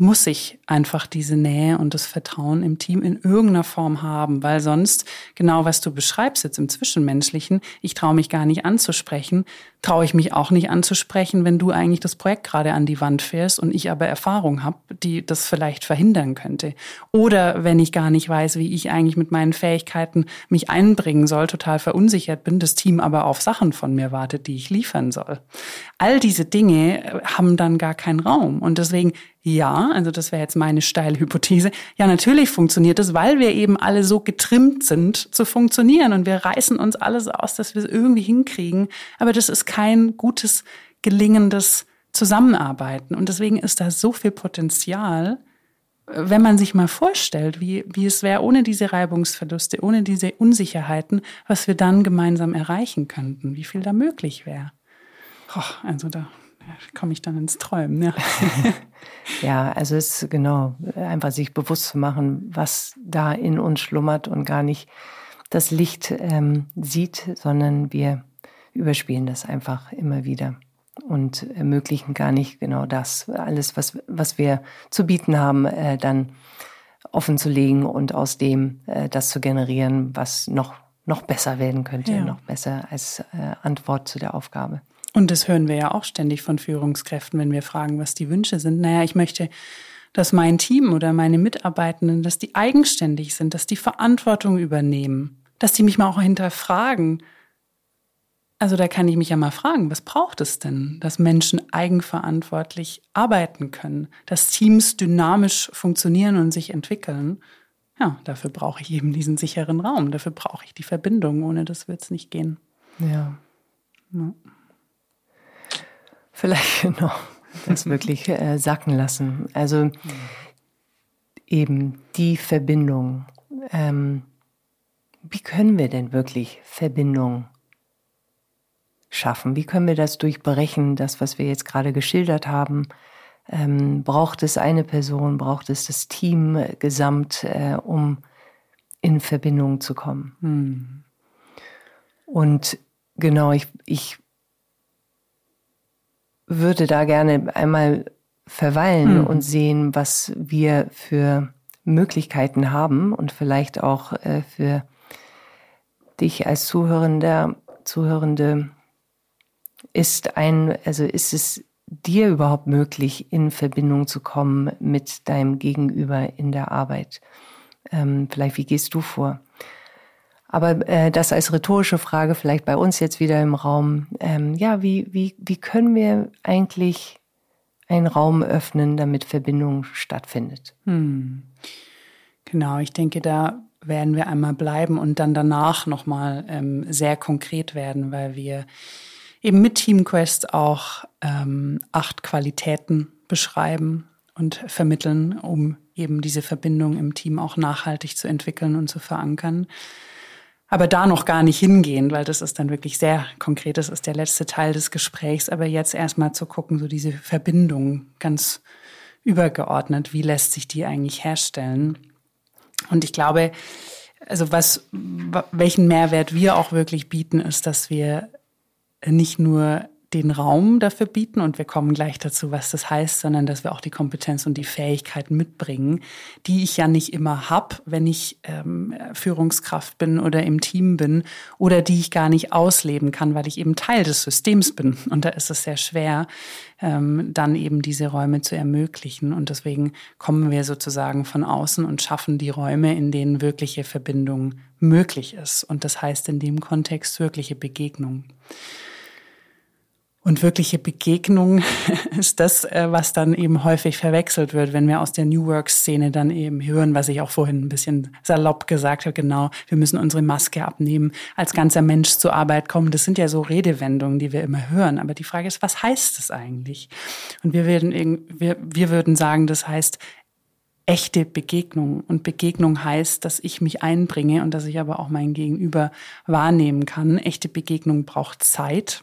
S1: muss ich einfach diese Nähe und das Vertrauen im Team in irgendeiner Form haben, weil sonst, genau was du beschreibst jetzt im Zwischenmenschlichen, ich traue mich gar nicht anzusprechen, traue ich mich auch nicht anzusprechen, wenn du eigentlich das Projekt gerade an die Wand fährst und ich aber Erfahrung habe, die das vielleicht verhindern könnte. Oder wenn ich gar nicht weiß, wie ich eigentlich mit meinen Fähigkeiten mich einbringen soll, total verunsichert bin, das Team aber auf Sachen von mir wartet, die ich liefern soll. All diese Dinge äh, haben dann gar keinen Raum. Und deswegen, ja, also das wäre jetzt meine steile Hypothese, ja, natürlich funktioniert es, weil wir eben alle so getrimmt sind zu funktionieren und wir reißen uns alles aus, dass wir es irgendwie hinkriegen. Aber das ist kein gutes, gelingendes Zusammenarbeiten. Und deswegen ist da so viel Potenzial, wenn man sich mal vorstellt, wie, wie es wäre ohne diese Reibungsverluste, ohne diese Unsicherheiten, was wir dann gemeinsam erreichen könnten, wie viel da möglich wäre. also da komme ich dann ins Träumen. Ja.
S2: ja, also es ist genau, einfach sich bewusst zu machen, was da in uns schlummert und gar nicht das Licht ähm, sieht, sondern wir überspielen das einfach immer wieder. und ermöglichen gar nicht genau das, alles, was, was wir zu bieten haben, äh, dann offen zu legen und aus dem äh, das zu generieren, was noch, noch besser werden könnte, ja. noch besser als äh, Antwort zu der Aufgabe.
S1: Und das hören wir ja auch ständig von Führungskräften, wenn wir fragen, was die Wünsche sind. Naja, ich möchte, dass mein Team oder meine Mitarbeitenden, dass die eigenständig sind, dass die Verantwortung übernehmen, dass die mich mal auch hinterfragen. Also da kann ich mich ja mal fragen, was braucht es denn, dass Menschen eigenverantwortlich arbeiten können, dass Teams dynamisch funktionieren und sich entwickeln? Ja, dafür brauche ich eben diesen sicheren Raum, dafür brauche ich die Verbindung, ohne das wird es nicht gehen.
S2: Ja. ja. Vielleicht genau das wirklich äh, sacken lassen. Also eben die Verbindung. Ähm, wie können wir denn wirklich Verbindung schaffen? Wie können wir das durchbrechen, das, was wir jetzt gerade geschildert haben? Ähm, braucht es eine Person, braucht es das Team äh, gesamt, äh, um in Verbindung zu kommen? Hm. Und genau, ich, ich würde da gerne einmal verweilen mhm. und sehen, was wir für Möglichkeiten haben und vielleicht auch äh, für dich als Zuhörender, Zuhörende ist ein, also ist es dir überhaupt möglich, in Verbindung zu kommen mit deinem Gegenüber in der Arbeit? Ähm, vielleicht, wie gehst du vor? Aber äh, das als rhetorische Frage vielleicht bei uns jetzt wieder im Raum. Ähm, ja, wie, wie, wie können wir eigentlich einen Raum öffnen, damit Verbindung stattfindet? Hm.
S1: Genau, ich denke, da werden wir einmal bleiben und dann danach nochmal ähm, sehr konkret werden, weil wir eben mit TeamQuest auch ähm, acht Qualitäten beschreiben und vermitteln, um eben diese Verbindung im Team auch nachhaltig zu entwickeln und zu verankern. Aber da noch gar nicht hingehen, weil das ist dann wirklich sehr konkret. Das ist der letzte Teil des Gesprächs. Aber jetzt erstmal zu gucken, so diese Verbindung ganz übergeordnet, wie lässt sich die eigentlich herstellen? Und ich glaube, also was, welchen Mehrwert wir auch wirklich bieten, ist, dass wir nicht nur den Raum dafür bieten und wir kommen gleich dazu, was das heißt, sondern dass wir auch die Kompetenz und die Fähigkeiten mitbringen, die ich ja nicht immer hab, wenn ich ähm, Führungskraft bin oder im Team bin oder die ich gar nicht ausleben kann, weil ich eben Teil des Systems bin. Und da ist es sehr schwer, ähm, dann eben diese Räume zu ermöglichen. Und deswegen kommen wir sozusagen von außen und schaffen die Räume, in denen wirkliche Verbindung möglich ist. Und das heißt in dem Kontext wirkliche Begegnung. Und wirkliche Begegnung ist das, äh, was dann eben häufig verwechselt wird, wenn wir aus der New Work-Szene dann eben hören, was ich auch vorhin ein bisschen salopp gesagt habe, genau, wir müssen unsere Maske abnehmen, als ganzer Mensch zur Arbeit kommen. Das sind ja so Redewendungen, die wir immer hören. Aber die Frage ist, was heißt das eigentlich? Und wir würden, wir, wir würden sagen, das heißt echte Begegnung. Und Begegnung heißt, dass ich mich einbringe und dass ich aber auch mein Gegenüber wahrnehmen kann. Echte Begegnung braucht Zeit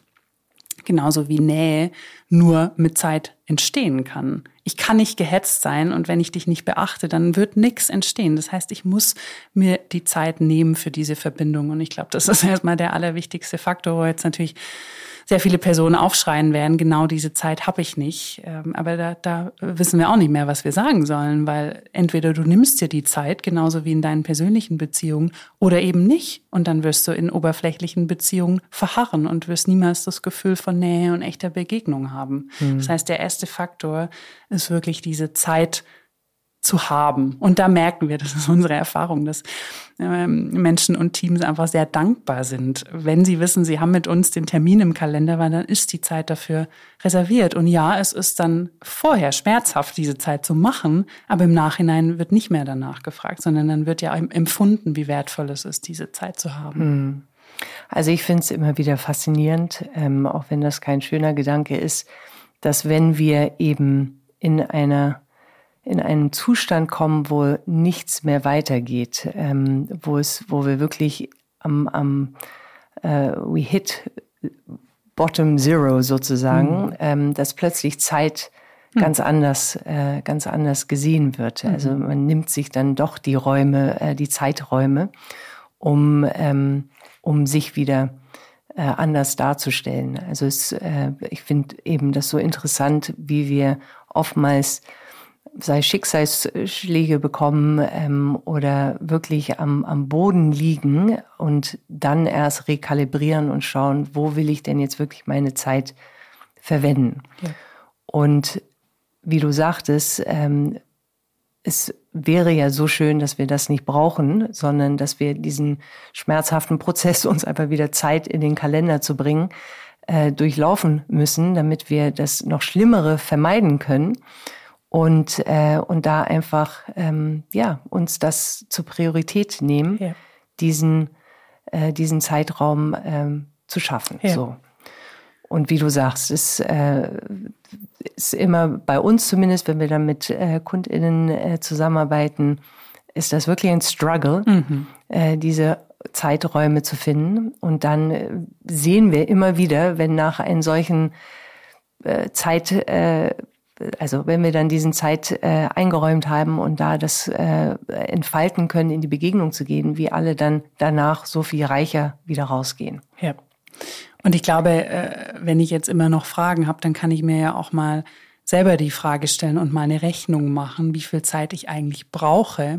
S1: genauso wie Nähe nur mit Zeit entstehen kann. Ich kann nicht gehetzt sein und wenn ich dich nicht beachte, dann wird nichts entstehen. Das heißt, ich muss mir die Zeit nehmen für diese Verbindung und ich glaube, das ist erstmal der allerwichtigste Faktor, wo jetzt natürlich sehr viele Personen aufschreien werden, genau diese Zeit habe ich nicht. Ähm, aber da, da wissen wir auch nicht mehr, was wir sagen sollen, weil entweder du nimmst dir die Zeit, genauso wie in deinen persönlichen Beziehungen, oder eben nicht. Und dann wirst du in oberflächlichen Beziehungen verharren und wirst niemals das Gefühl von Nähe und echter Begegnung haben. Mhm. Das heißt, der erste Faktor ist wirklich diese Zeit, zu haben. Und da merken wir, das ist unsere Erfahrung, dass ähm, Menschen und Teams einfach sehr dankbar sind. Wenn sie wissen, sie haben mit uns den Termin im Kalender, weil dann ist die Zeit dafür reserviert. Und ja, es ist dann vorher schmerzhaft, diese Zeit zu machen, aber im Nachhinein wird nicht mehr danach gefragt, sondern dann wird ja empfunden, wie wertvoll es ist, diese Zeit zu haben. Hm.
S2: Also ich finde es immer wieder faszinierend, ähm, auch wenn das kein schöner Gedanke ist, dass wenn wir eben in einer in einen Zustand kommen, wo nichts mehr weitergeht, ähm, wo es, wo wir wirklich am, am äh, we hit bottom zero sozusagen, mhm. ähm, dass plötzlich Zeit mhm. ganz anders, äh, ganz anders gesehen wird. Mhm. Also man nimmt sich dann doch die Räume, äh, die Zeiträume, um, ähm, um sich wieder äh, anders darzustellen. Also es, äh, ich finde eben das so interessant, wie wir oftmals sei Schicksalsschläge bekommen ähm, oder wirklich am, am Boden liegen und dann erst rekalibrieren und schauen, wo will ich denn jetzt wirklich meine Zeit verwenden. Ja. Und wie du sagtest, ähm, es wäre ja so schön, dass wir das nicht brauchen, sondern dass wir diesen schmerzhaften Prozess, uns einfach wieder Zeit in den Kalender zu bringen, äh, durchlaufen müssen, damit wir das noch Schlimmere vermeiden können und, äh, und da einfach ähm, ja, uns das zur Priorität nehmen, ja. diesen, äh, diesen Zeitraum ähm, zu schaffen. Ja. So. Und wie du sagst, ist, äh, ist immer bei uns zumindest, wenn wir dann mit äh, KundInnen äh, zusammenarbeiten, ist das wirklich ein Struggle, mhm. äh, diese Zeiträume zu finden. Und dann äh, sehen wir immer wieder, wenn nach einem solchen äh, Zeit, äh, also wenn wir dann diesen Zeit äh, eingeräumt haben und da das äh, entfalten können, in die Begegnung zu gehen, wie alle dann danach so viel reicher wieder rausgehen.
S1: Ja. Und ich glaube, äh, wenn ich jetzt immer noch Fragen habe, dann kann ich mir ja auch mal selber die Frage stellen und mal eine Rechnung machen, wie viel Zeit ich eigentlich brauche,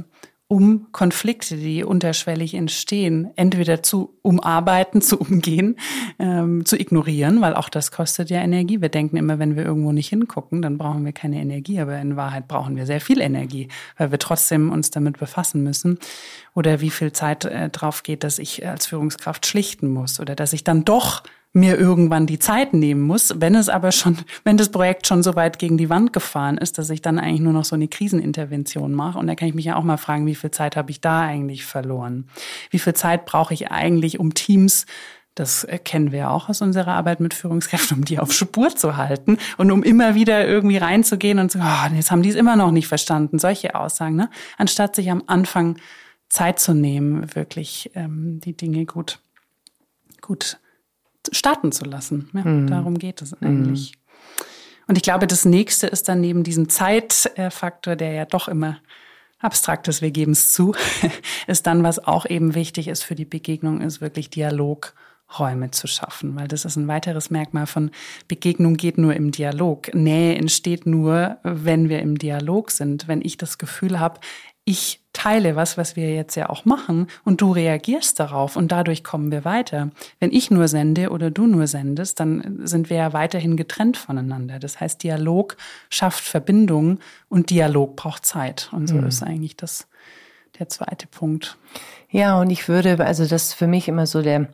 S1: um Konflikte, die unterschwellig entstehen, entweder zu umarbeiten, zu umgehen, ähm, zu ignorieren, weil auch das kostet ja Energie. Wir denken immer, wenn wir irgendwo nicht hingucken, dann brauchen wir keine Energie, aber in Wahrheit brauchen wir sehr viel Energie, weil wir trotzdem uns damit befassen müssen. Oder wie viel Zeit äh, drauf geht, dass ich als Führungskraft schlichten muss oder dass ich dann doch mir irgendwann die Zeit nehmen muss, wenn es aber schon, wenn das Projekt schon so weit gegen die Wand gefahren ist, dass ich dann eigentlich nur noch so eine Krisenintervention mache. Und da kann ich mich ja auch mal fragen, wie viel Zeit habe ich da eigentlich verloren? Wie viel Zeit brauche ich eigentlich, um Teams das kennen wir auch aus unserer Arbeit mit Führungskräften, um die auf Spur zu halten und um immer wieder irgendwie reinzugehen und zu, oh, jetzt haben die es immer noch nicht verstanden. Solche Aussagen, ne? Anstatt sich am Anfang Zeit zu nehmen, wirklich ähm, die Dinge gut, gut starten zu lassen. Ja, mhm. Darum geht es eigentlich. Mhm. Und ich glaube, das nächste ist dann neben diesem Zeitfaktor, der ja doch immer abstrakt ist, wir geben es zu, ist dann, was auch eben wichtig ist für die Begegnung, ist wirklich Dialogräume zu schaffen, weil das ist ein weiteres Merkmal von Begegnung geht nur im Dialog. Nähe entsteht nur, wenn wir im Dialog sind, wenn ich das Gefühl habe, ich teile was, was wir jetzt ja auch machen, und du reagierst darauf und dadurch kommen wir weiter. Wenn ich nur sende oder du nur sendest, dann sind wir ja weiterhin getrennt voneinander. Das heißt, Dialog schafft Verbindung und Dialog braucht Zeit. Und so mhm. ist eigentlich das der zweite Punkt.
S2: Ja, und ich würde, also das ist für mich immer so der,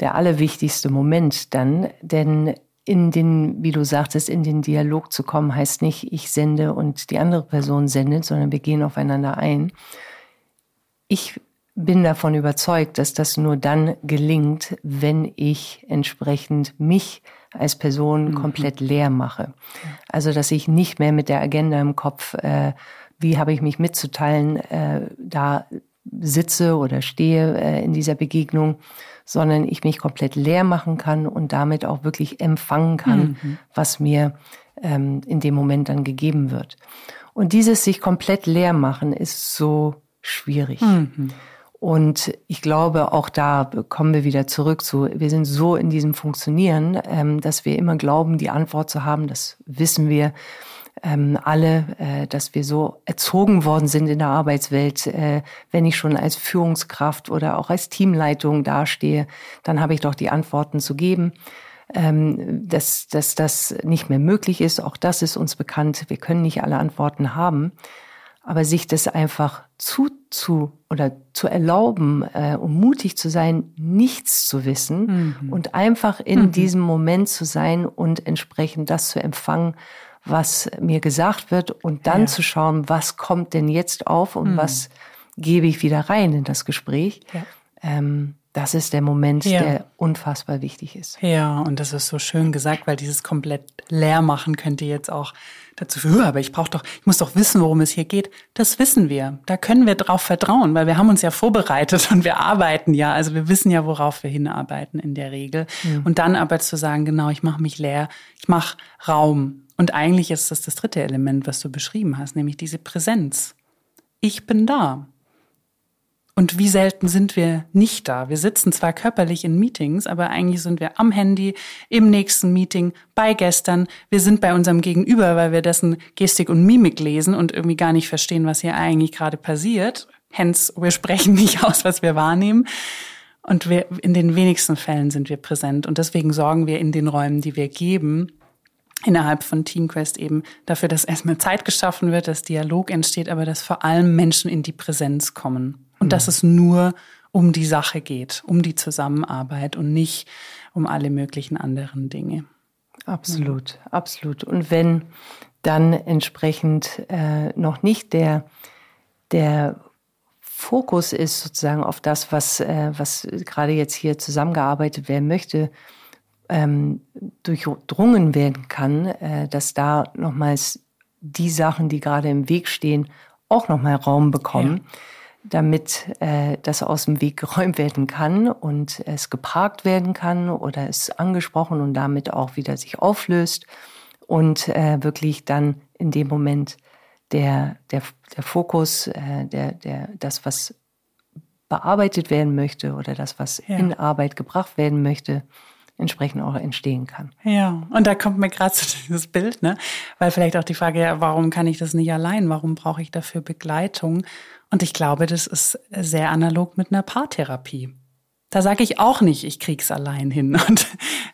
S2: der allerwichtigste Moment dann, denn in den, wie du sagtest, in den Dialog zu kommen, heißt nicht, ich sende und die andere Person sendet, sondern wir gehen aufeinander ein. Ich bin davon überzeugt, dass das nur dann gelingt, wenn ich entsprechend mich als Person mhm. komplett leer mache. Also, dass ich nicht mehr mit der Agenda im Kopf, äh, wie habe ich mich mitzuteilen, äh, da sitze oder stehe äh, in dieser Begegnung, sondern ich mich komplett leer machen kann und damit auch wirklich empfangen kann, mhm. was mir ähm, in dem Moment dann gegeben wird. Und dieses sich komplett leer machen ist so schwierig. Mhm. Und ich glaube, auch da kommen wir wieder zurück zu, wir sind so in diesem Funktionieren, ähm, dass wir immer glauben, die Antwort zu haben, das wissen wir ähm, alle, äh, dass wir so erzogen worden sind in der Arbeitswelt. Äh, wenn ich schon als Führungskraft oder auch als Teamleitung dastehe, dann habe ich doch die Antworten zu geben. Ähm, dass, dass das nicht mehr möglich ist, auch das ist uns bekannt. Wir können nicht alle Antworten haben. Aber sich das einfach zu, zu oder zu erlauben äh, und mutig zu sein, nichts zu wissen mhm. und einfach in mhm. diesem Moment zu sein und entsprechend das zu empfangen, was mir gesagt wird und dann ja. zu schauen, was kommt denn jetzt auf und mhm. was gebe ich wieder rein in das Gespräch. Ja. Ähm, das ist der Moment, ja. der unfassbar wichtig ist.
S1: Ja, und das ist so schön gesagt, weil dieses komplett leer machen könnte jetzt auch dazu führen, aber ich brauche doch, ich muss doch wissen, worum es hier geht. Das wissen wir. Da können wir drauf vertrauen, weil wir haben uns ja vorbereitet und wir arbeiten ja. Also wir wissen ja, worauf wir hinarbeiten in der Regel. Mhm. Und dann aber zu sagen, genau, ich mache mich leer, ich mache Raum und eigentlich ist das das dritte Element, was du beschrieben hast, nämlich diese Präsenz. Ich bin da. Und wie selten sind wir nicht da? Wir sitzen zwar körperlich in Meetings, aber eigentlich sind wir am Handy, im nächsten Meeting, bei gestern. Wir sind bei unserem Gegenüber, weil wir dessen Gestik und Mimik lesen und irgendwie gar nicht verstehen, was hier eigentlich gerade passiert. Hence, wir sprechen nicht aus, was wir wahrnehmen. Und wir, in den wenigsten Fällen sind wir präsent. Und deswegen sorgen wir in den Räumen, die wir geben, innerhalb von TeamQuest eben dafür, dass erstmal Zeit geschaffen wird, dass Dialog entsteht, aber dass vor allem Menschen in die Präsenz kommen. Und mhm. dass es nur um die Sache geht, um die Zusammenarbeit und nicht um alle möglichen anderen Dinge.
S2: Absolut, ja. absolut. Und wenn dann entsprechend äh, noch nicht der, der Fokus ist sozusagen auf das, was, äh, was gerade jetzt hier zusammengearbeitet werden möchte, ähm, durchdrungen werden kann, äh, dass da nochmals die Sachen, die gerade im Weg stehen, auch nochmal Raum bekommen. Ja damit äh, das aus dem Weg geräumt werden kann und es geparkt werden kann oder es angesprochen und damit auch wieder sich auflöst und äh, wirklich dann in dem Moment der, der, der Fokus, äh, der, der, das, was bearbeitet werden möchte oder das, was ja. in Arbeit gebracht werden möchte, entsprechend auch entstehen kann.
S1: Ja, und da kommt mir gerade so dieses Bild, ne? Weil vielleicht auch die Frage, ja, warum kann ich das nicht allein? Warum brauche ich dafür Begleitung? Und ich glaube, das ist sehr analog mit einer Paartherapie. Da sage ich auch nicht, ich krieg's allein hin. Und,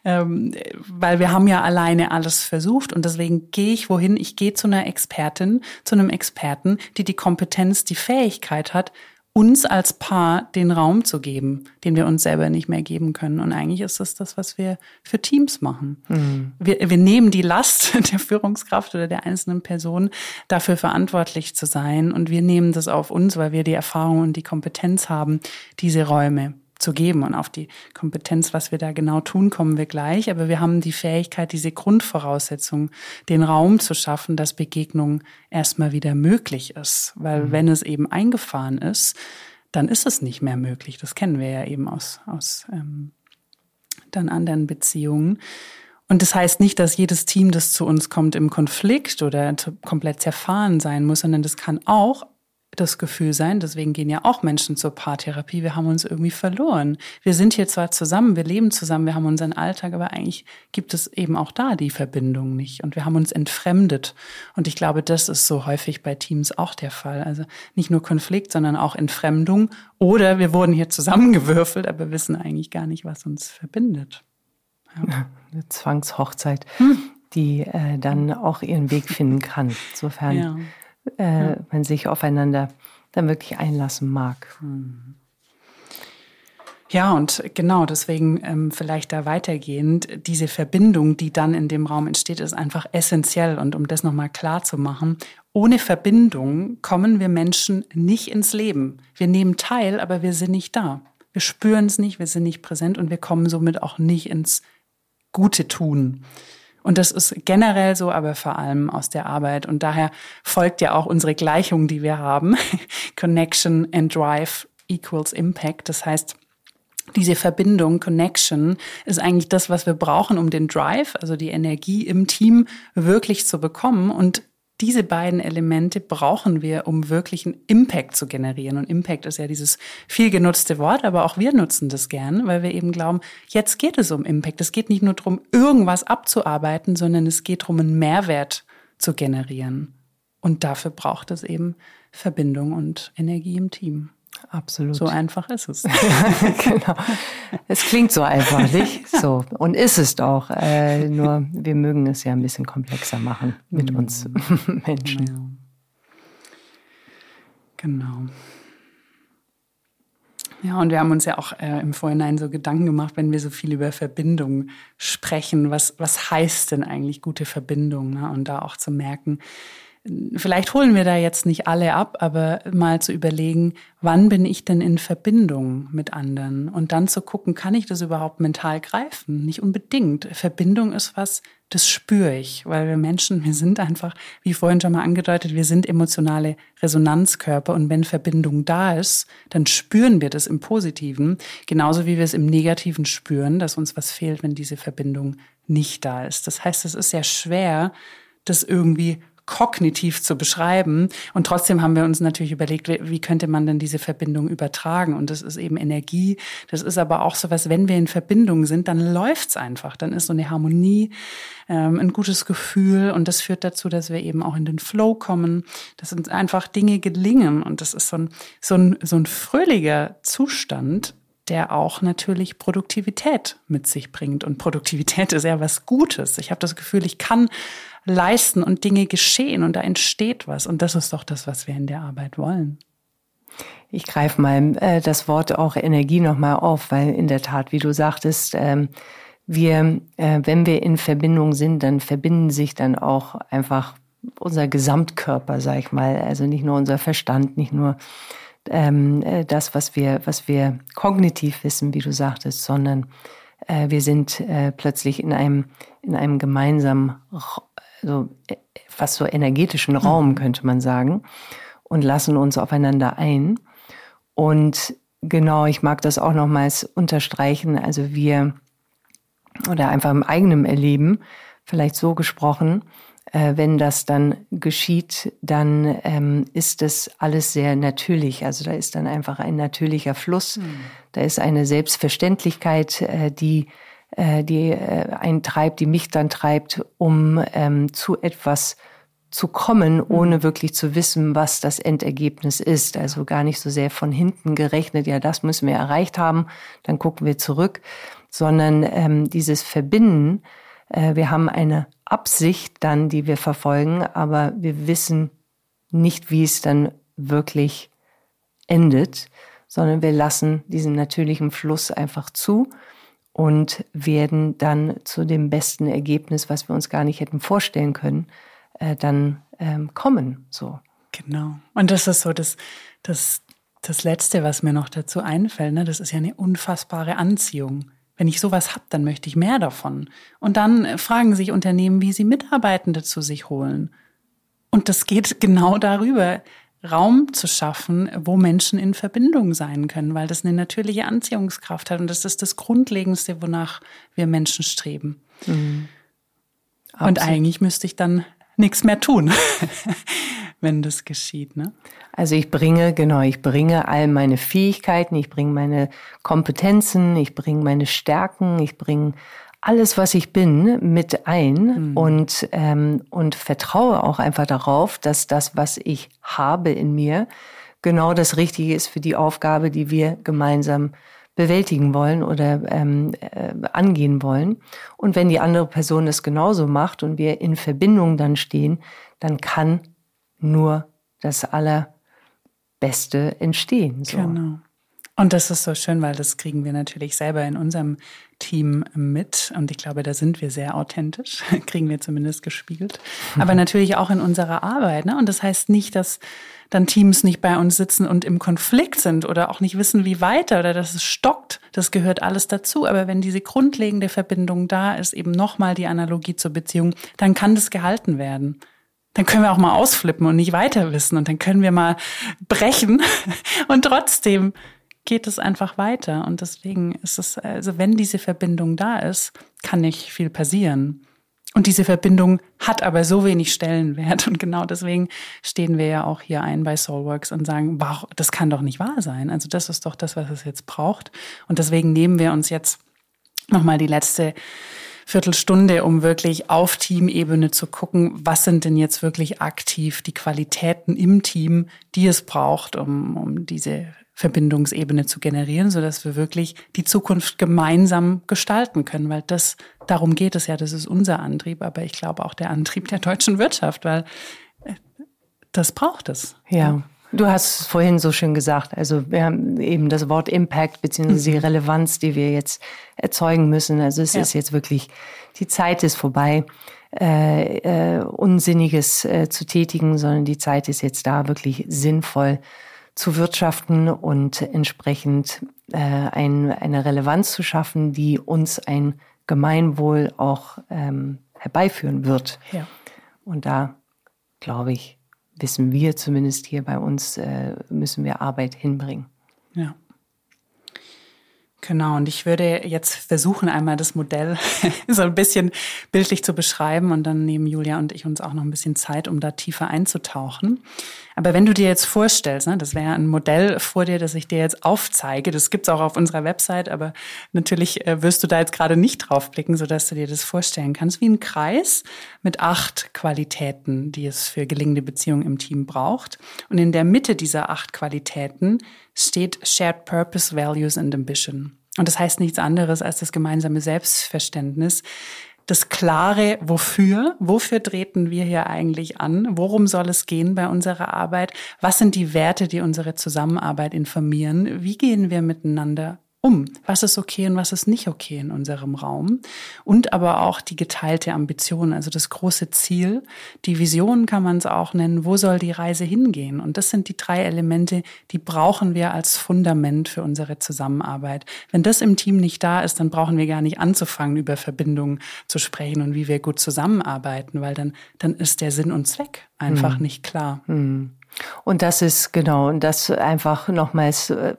S1: ähm, weil wir haben ja alleine alles versucht und deswegen gehe ich wohin. Ich gehe zu einer Expertin, zu einem Experten, die die Kompetenz, die Fähigkeit hat, uns als Paar den Raum zu geben, den wir uns selber nicht mehr geben können. Und eigentlich ist das das, was wir für Teams machen. Mhm. Wir, wir nehmen die Last der Führungskraft oder der einzelnen Person, dafür verantwortlich zu sein. Und wir nehmen das auf uns, weil wir die Erfahrung und die Kompetenz haben, diese Räume zu geben. Und auf die Kompetenz, was wir da genau tun, kommen wir gleich. Aber wir haben die Fähigkeit, diese Grundvoraussetzung, den Raum zu schaffen, dass Begegnung erstmal wieder möglich ist. Weil mhm. wenn es eben eingefahren ist, dann ist es nicht mehr möglich. Das kennen wir ja eben aus, aus ähm, dann anderen Beziehungen. Und das heißt nicht, dass jedes Team, das zu uns kommt, im Konflikt oder komplett zerfahren sein muss, sondern das kann auch das Gefühl sein, deswegen gehen ja auch Menschen zur Paartherapie, wir haben uns irgendwie verloren. Wir sind hier zwar zusammen, wir leben zusammen, wir haben unseren Alltag, aber eigentlich gibt es eben auch da die Verbindung nicht und wir haben uns entfremdet. Und ich glaube, das ist so häufig bei Teams auch der Fall. Also nicht nur Konflikt, sondern auch Entfremdung oder wir wurden hier zusammengewürfelt, aber wissen eigentlich gar nicht, was uns verbindet.
S2: Ja. Eine Zwangshochzeit, hm. die äh, dann auch ihren Weg finden kann. Insofern. Ja äh, ja. man sich aufeinander dann wirklich einlassen mag.
S1: Ja, und genau, deswegen ähm, vielleicht da weitergehend, diese Verbindung, die dann in dem Raum entsteht, ist einfach essentiell. Und um das nochmal klar zu machen, ohne Verbindung kommen wir Menschen nicht ins Leben. Wir nehmen teil, aber wir sind nicht da. Wir spüren es nicht, wir sind nicht präsent und wir kommen somit auch nicht ins Gute tun. Und das ist generell so, aber vor allem aus der Arbeit. Und daher folgt ja auch unsere Gleichung, die wir haben. Connection and Drive equals Impact. Das heißt, diese Verbindung, Connection, ist eigentlich das, was wir brauchen, um den Drive, also die Energie im Team wirklich zu bekommen. Und diese beiden Elemente brauchen wir, um wirklich einen Impact zu generieren. Und Impact ist ja dieses viel genutzte Wort, aber auch wir nutzen das gern, weil wir eben glauben, jetzt geht es um Impact. Es geht nicht nur darum, irgendwas abzuarbeiten, sondern es geht darum, einen Mehrwert zu generieren. Und dafür braucht es eben Verbindung und Energie im Team.
S2: Absolut.
S1: So einfach ist es.
S2: genau. Es klingt so einfach, nicht? So. Und ist es doch. Äh, nur wir mögen es ja ein bisschen komplexer machen mit mhm. uns Menschen. Ja.
S1: Genau. Ja, und wir haben uns ja auch äh, im Vorhinein so Gedanken gemacht, wenn wir so viel über Verbindung sprechen, was, was heißt denn eigentlich gute Verbindung? Ne? Und da auch zu merken, Vielleicht holen wir da jetzt nicht alle ab, aber mal zu überlegen, wann bin ich denn in Verbindung mit anderen? Und dann zu gucken, kann ich das überhaupt mental greifen? Nicht unbedingt. Verbindung ist was, das spüre ich, weil wir Menschen, wir sind einfach, wie vorhin schon mal angedeutet, wir sind emotionale Resonanzkörper und wenn Verbindung da ist, dann spüren wir das im Positiven, genauso wie wir es im Negativen spüren, dass uns was fehlt, wenn diese Verbindung nicht da ist. Das heißt, es ist sehr schwer, das irgendwie kognitiv zu beschreiben. Und trotzdem haben wir uns natürlich überlegt, wie könnte man denn diese Verbindung übertragen? Und das ist eben Energie. Das ist aber auch so was, wenn wir in Verbindung sind, dann läuft's einfach. Dann ist so eine Harmonie, ähm, ein gutes Gefühl. Und das führt dazu, dass wir eben auch in den Flow kommen, dass uns einfach Dinge gelingen. Und das ist so ein, so ein, so ein fröhlicher Zustand, der auch natürlich Produktivität mit sich bringt. Und Produktivität ist ja was Gutes. Ich habe das Gefühl, ich kann leisten und Dinge geschehen und da entsteht was. Und das ist doch das, was wir in der Arbeit wollen.
S2: Ich greife mal äh, das Wort auch Energie nochmal auf, weil in der Tat, wie du sagtest, ähm, wir, äh, wenn wir in Verbindung sind, dann verbinden sich dann auch einfach unser Gesamtkörper, sag ich mal. Also nicht nur unser Verstand, nicht nur ähm, äh, das, was wir, was wir kognitiv wissen, wie du sagtest, sondern äh, wir sind äh, plötzlich in einem, in einem gemeinsamen, so, äh, fast so energetischen Raum, mhm. könnte man sagen, und lassen uns aufeinander ein. Und genau, ich mag das auch nochmals unterstreichen. Also wir, oder einfach im eigenen Erleben, vielleicht so gesprochen, äh, wenn das dann geschieht, dann ähm, ist das alles sehr natürlich. Also da ist dann einfach ein natürlicher Fluss, mhm. da ist eine Selbstverständlichkeit, äh, die die äh, einen treibt, die mich dann treibt, um ähm, zu etwas zu kommen, hm. ohne wirklich zu wissen, was das Endergebnis ist. Also gar nicht so sehr von hinten gerechnet, ja, das müssen wir erreicht haben, dann gucken wir zurück, sondern ähm, dieses Verbinden, äh, wir haben eine Absicht dann, die wir verfolgen, aber wir wissen nicht, wie es dann wirklich endet, sondern wir lassen diesen natürlichen Fluss einfach zu und werden dann zu dem besten Ergebnis, was wir uns gar nicht hätten vorstellen können, äh, dann ähm, kommen. So.
S1: Genau. Und das ist so das, das, das Letzte, was mir noch dazu einfällt. Ne? Das ist ja eine unfassbare Anziehung. Wenn ich sowas habe, dann möchte ich mehr davon. Und dann fragen sich Unternehmen, wie sie Mitarbeitende zu sich holen. Und das geht genau darüber, Raum zu schaffen, wo Menschen in Verbindung sein können, weil das eine natürliche Anziehungskraft hat. Und das ist das Grundlegendste, wonach wir Menschen streben. Mhm. Und eigentlich müsste ich dann nichts mehr tun, wenn das geschieht. Ne?
S2: Also ich bringe, genau, ich bringe all meine Fähigkeiten, ich bringe meine Kompetenzen, ich bringe meine Stärken, ich bringe alles, was ich bin, mit ein mhm. und, ähm, und vertraue auch einfach darauf, dass das, was ich habe in mir, genau das Richtige ist für die Aufgabe, die wir gemeinsam bewältigen wollen oder ähm, äh, angehen wollen. Und wenn die andere Person das genauso macht und wir in Verbindung dann stehen, dann kann nur das Allerbeste entstehen.
S1: So. Genau. Und das ist so schön, weil das kriegen wir natürlich selber in unserem Team mit. Und ich glaube, da sind wir sehr authentisch, kriegen wir zumindest gespiegelt. Aber natürlich auch in unserer Arbeit. Ne? Und das heißt nicht, dass dann Teams nicht bei uns sitzen und im Konflikt sind oder auch nicht wissen, wie weiter oder dass es stockt. Das gehört alles dazu. Aber wenn diese grundlegende Verbindung da ist, eben nochmal die Analogie zur Beziehung, dann kann das gehalten werden dann können wir auch mal ausflippen und nicht weiter wissen und dann können wir mal brechen und trotzdem geht es einfach weiter. Und deswegen ist es, also wenn diese Verbindung da ist, kann nicht viel passieren. Und diese Verbindung hat aber so wenig Stellenwert. Und genau deswegen stehen wir ja auch hier ein bei Soulworks und sagen, wow, das kann doch nicht wahr sein. Also das ist doch das, was es jetzt braucht. Und deswegen nehmen wir uns jetzt nochmal die letzte Viertelstunde, um wirklich auf Teamebene zu gucken, was sind denn jetzt wirklich aktiv die Qualitäten im Team, die es braucht, um, um diese Verbindungsebene zu generieren, so dass wir wirklich die Zukunft gemeinsam gestalten können, weil das darum geht es ja, das ist unser Antrieb, aber ich glaube auch der Antrieb der deutschen Wirtschaft, weil äh, das braucht es.
S2: Ja. Du hast es vorhin so schön gesagt. Also wir haben eben das Wort Impact beziehungsweise die mhm. Relevanz, die wir jetzt erzeugen müssen. Also es ja. ist jetzt wirklich, die Zeit ist vorbei, äh, äh, Unsinniges äh, zu tätigen, sondern die Zeit ist jetzt da, wirklich sinnvoll zu wirtschaften und entsprechend äh, ein, eine Relevanz zu schaffen, die uns ein Gemeinwohl auch ähm, herbeiführen wird. Ja. Und da, glaube ich, wissen wir zumindest hier bei uns, äh, müssen wir Arbeit hinbringen.
S1: Ja. Genau, und ich würde jetzt versuchen, einmal das Modell so ein bisschen bildlich zu beschreiben und dann nehmen Julia und ich uns auch noch ein bisschen Zeit, um da tiefer einzutauchen. Aber wenn du dir jetzt vorstellst, ne, das wäre ein Modell vor dir, das ich dir jetzt aufzeige, das gibt's auch auf unserer Website, aber natürlich äh, wirst du da jetzt gerade nicht draufblicken, sodass du dir das vorstellen kannst, wie ein Kreis mit acht Qualitäten, die es für gelingende Beziehungen im Team braucht. Und in der Mitte dieser acht Qualitäten steht Shared Purpose, Values and Ambition. Und das heißt nichts anderes als das gemeinsame Selbstverständnis, das klare Wofür, wofür treten wir hier eigentlich an, worum soll es gehen bei unserer Arbeit, was sind die Werte, die unsere Zusammenarbeit informieren, wie gehen wir miteinander um? Was ist okay und was ist nicht okay in unserem Raum? Und aber auch die geteilte Ambition, also das große Ziel. Die Vision kann man es auch nennen. Wo soll die Reise hingehen? Und das sind die drei Elemente, die brauchen wir als Fundament für unsere Zusammenarbeit. Wenn das im Team nicht da ist, dann brauchen wir gar nicht anzufangen, über Verbindungen zu sprechen und wie wir gut zusammenarbeiten, weil dann, dann ist der Sinn und Zweck einfach hm. nicht klar. Hm.
S2: Und das ist genau, und das einfach nochmals äh,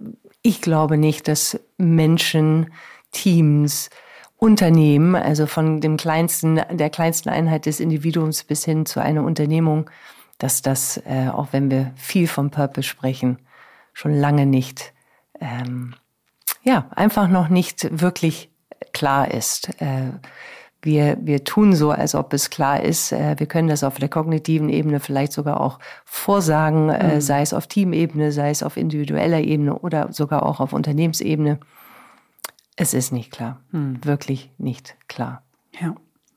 S2: ich glaube nicht, dass Menschen, Teams, Unternehmen, also von dem kleinsten, der kleinsten Einheit des Individuums bis hin zu einer Unternehmung, dass das, äh, auch wenn wir viel vom Purpose sprechen, schon lange nicht, ähm, ja, einfach noch nicht wirklich klar ist. Äh, wir, wir tun so, als ob es klar ist. Äh, wir können das auf der kognitiven Ebene vielleicht sogar auch vorsagen, äh, mhm. sei es auf Teamebene, sei es auf individueller Ebene oder sogar auch auf Unternehmensebene. Es ist nicht klar, mhm. wirklich nicht klar.
S1: Ja.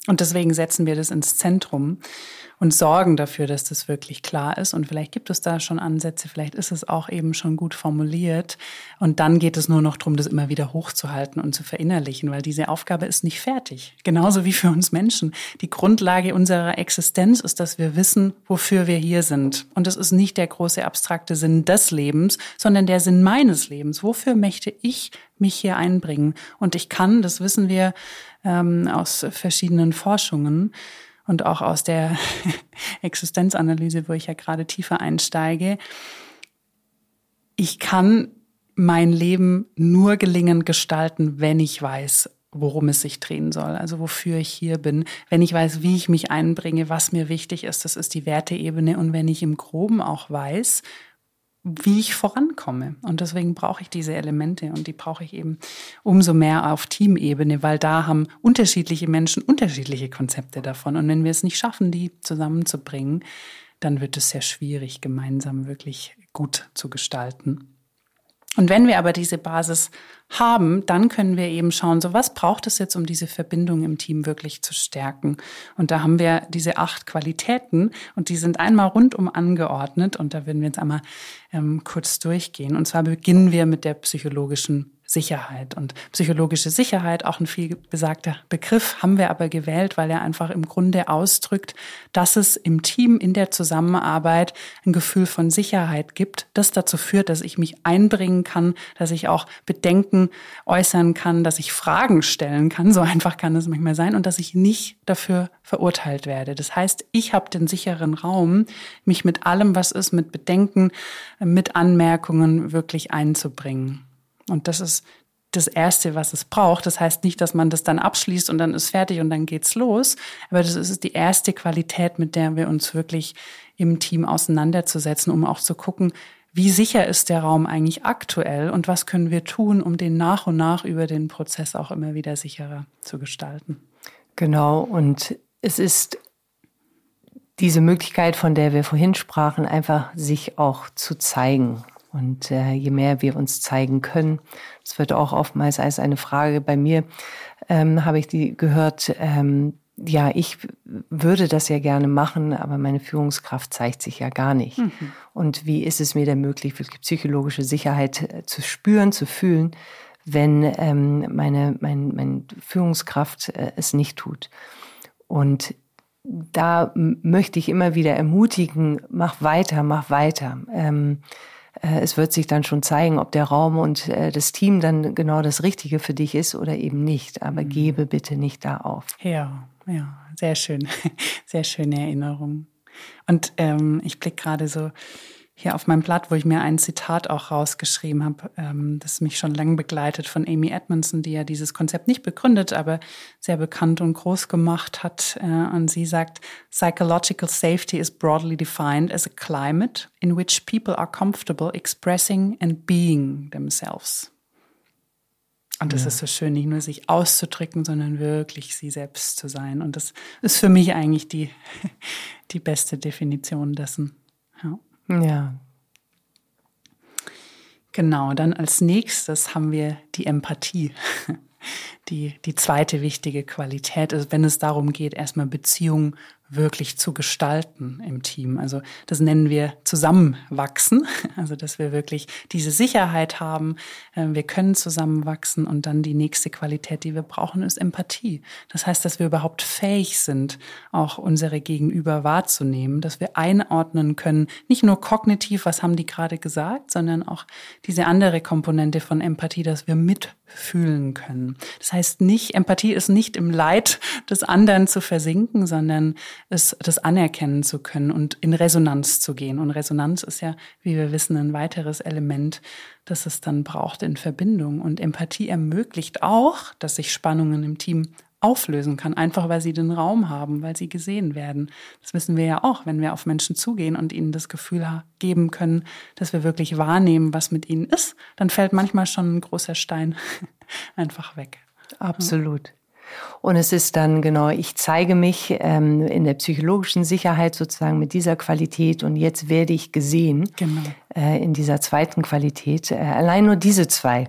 S1: Und deswegen setzen wir das ins Zentrum und sorgen dafür, dass das wirklich klar ist. Und vielleicht gibt es da schon Ansätze, vielleicht ist es auch eben schon gut formuliert. Und dann geht es nur noch darum, das immer wieder hochzuhalten und zu verinnerlichen, weil diese Aufgabe ist nicht fertig. Genauso wie für uns Menschen. Die Grundlage unserer Existenz ist, dass wir wissen, wofür wir hier sind. Und es ist nicht der große abstrakte Sinn des Lebens, sondern der Sinn meines Lebens. Wofür möchte ich mich hier einbringen? Und ich kann, das wissen wir ähm, aus verschiedenen Forschungen, und auch aus der Existenzanalyse, wo ich ja gerade tiefer einsteige, ich kann mein Leben nur gelingend gestalten, wenn ich weiß, worum es sich drehen soll, also wofür ich hier bin, wenn ich weiß, wie ich mich einbringe, was mir wichtig ist, das ist die Werteebene. Und wenn ich im groben auch weiß, wie ich vorankomme. Und deswegen brauche ich diese Elemente und die brauche ich eben umso mehr auf Teamebene, weil da haben unterschiedliche Menschen unterschiedliche Konzepte davon. Und wenn wir es nicht schaffen, die zusammenzubringen, dann wird es sehr schwierig, gemeinsam wirklich gut zu gestalten. Und wenn wir aber diese Basis haben, dann können wir eben schauen, so was braucht es jetzt, um diese Verbindung im Team wirklich zu stärken. Und da haben wir diese acht Qualitäten und die sind einmal rundum angeordnet und da werden wir jetzt einmal ähm, kurz durchgehen. Und zwar beginnen wir mit der psychologischen Sicherheit. Und psychologische Sicherheit, auch ein viel besagter Begriff, haben wir aber gewählt, weil er einfach im Grunde ausdrückt, dass es im Team, in der Zusammenarbeit ein Gefühl von Sicherheit gibt, das dazu führt, dass ich mich einbringen kann, dass ich auch Bedenken äußern kann, dass ich Fragen stellen kann, so einfach kann es manchmal sein, und dass ich nicht dafür verurteilt werde. Das heißt, ich habe den sicheren Raum, mich mit allem, was ist, mit Bedenken, mit Anmerkungen wirklich einzubringen. Und das ist das Erste, was es braucht. Das heißt nicht, dass man das dann abschließt und dann ist fertig und dann geht's los. Aber das ist die erste Qualität, mit der wir uns wirklich im Team auseinanderzusetzen, um auch zu gucken, wie sicher ist der Raum eigentlich aktuell und was können wir tun, um den nach und nach über den Prozess auch immer wieder sicherer zu gestalten.
S2: Genau. Und es ist diese Möglichkeit, von der wir vorhin sprachen, einfach sich auch zu zeigen. Und äh, je mehr wir uns zeigen können, das wird auch oftmals als eine Frage bei mir, ähm, habe ich die gehört, ähm, ja, ich würde das ja gerne machen, aber meine Führungskraft zeigt sich ja gar nicht. Mhm. Und wie ist es mir denn möglich, wirklich psychologische Sicherheit äh, zu spüren, zu fühlen, wenn ähm, meine, mein, meine Führungskraft äh, es nicht tut? Und da möchte ich immer wieder ermutigen, mach weiter, mach weiter. Ähm, äh, es wird sich dann schon zeigen, ob der Raum und äh, das Team dann genau das Richtige für dich ist oder eben nicht. Aber mhm. gebe bitte nicht da auf.
S1: Ja, ja, sehr schön. Sehr schöne Erinnerung. Und ähm, ich blicke gerade so hier auf meinem Blatt, wo ich mir ein Zitat auch rausgeschrieben habe, ähm, das mich schon lange begleitet von Amy Edmondson, die ja dieses Konzept nicht begründet, aber sehr bekannt und groß gemacht hat. Äh, und sie sagt, Psychological safety is broadly defined as a climate in which people are comfortable expressing and being themselves. Und das ja. ist so schön, nicht nur sich auszudrücken, sondern wirklich sie selbst zu sein. Und das ist für mich eigentlich die, die beste Definition dessen. Ja.
S2: Ja.
S1: Genau, dann als nächstes haben wir die Empathie. Die, die zweite wichtige Qualität ist, wenn es darum geht, erstmal Beziehungen wirklich zu gestalten im Team. Also das nennen wir zusammenwachsen, also dass wir wirklich diese Sicherheit haben, äh, wir können zusammenwachsen und dann die nächste Qualität, die wir brauchen, ist Empathie. Das heißt, dass wir überhaupt fähig sind, auch unsere Gegenüber wahrzunehmen, dass wir einordnen können, nicht nur kognitiv, was haben die gerade gesagt, sondern auch diese andere Komponente von Empathie, dass wir mitfühlen können. Das heißt nicht, Empathie ist nicht im Leid des anderen zu versinken, sondern es, das anerkennen zu können und in Resonanz zu gehen. Und Resonanz ist ja, wie wir wissen, ein weiteres Element, das es dann braucht in Verbindung. Und Empathie ermöglicht auch, dass sich Spannungen im Team auflösen kann, einfach weil sie den Raum haben, weil sie gesehen werden. Das wissen wir ja auch, wenn wir auf Menschen zugehen und ihnen das Gefühl geben können, dass wir wirklich wahrnehmen, was mit ihnen ist, dann fällt manchmal schon ein großer Stein einfach weg.
S2: Absolut. Und es ist dann genau, ich zeige mich ähm, in der psychologischen Sicherheit sozusagen mit dieser Qualität und jetzt werde ich gesehen genau. äh, in dieser zweiten Qualität. Äh, allein nur diese zwei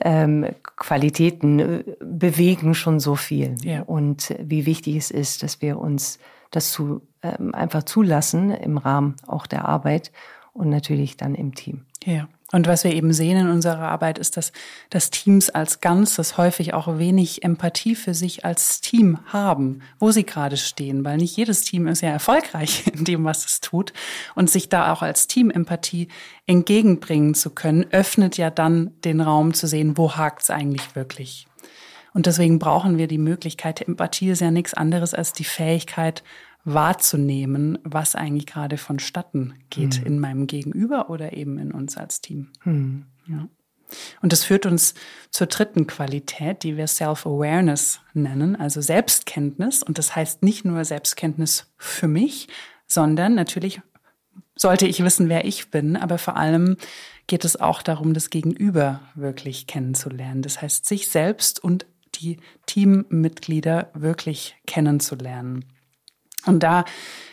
S2: ähm, Qualitäten äh, bewegen schon so viel. Ja. Und wie wichtig es ist, dass wir uns das zu, ähm, einfach zulassen im Rahmen auch der Arbeit und natürlich dann im Team.
S1: Ja. Und was wir eben sehen in unserer Arbeit ist, dass, dass Teams als Ganzes häufig auch wenig Empathie für sich als Team haben, wo sie gerade stehen, weil nicht jedes Team ist ja erfolgreich in dem, was es tut. Und sich da auch als Team Empathie entgegenbringen zu können, öffnet ja dann den Raum zu sehen, wo hakt es eigentlich wirklich. Und deswegen brauchen wir die Möglichkeit, Empathie ist ja nichts anderes als die Fähigkeit, wahrzunehmen, was eigentlich gerade vonstatten geht hm. in meinem Gegenüber oder eben in uns als Team. Hm. Ja. Und das führt uns zur dritten Qualität, die wir Self-Awareness nennen, also Selbstkenntnis. Und das heißt nicht nur Selbstkenntnis für mich, sondern natürlich sollte ich wissen, wer ich bin, aber vor allem geht es auch darum, das Gegenüber wirklich kennenzulernen. Das heißt, sich selbst und die Teammitglieder wirklich kennenzulernen. Und da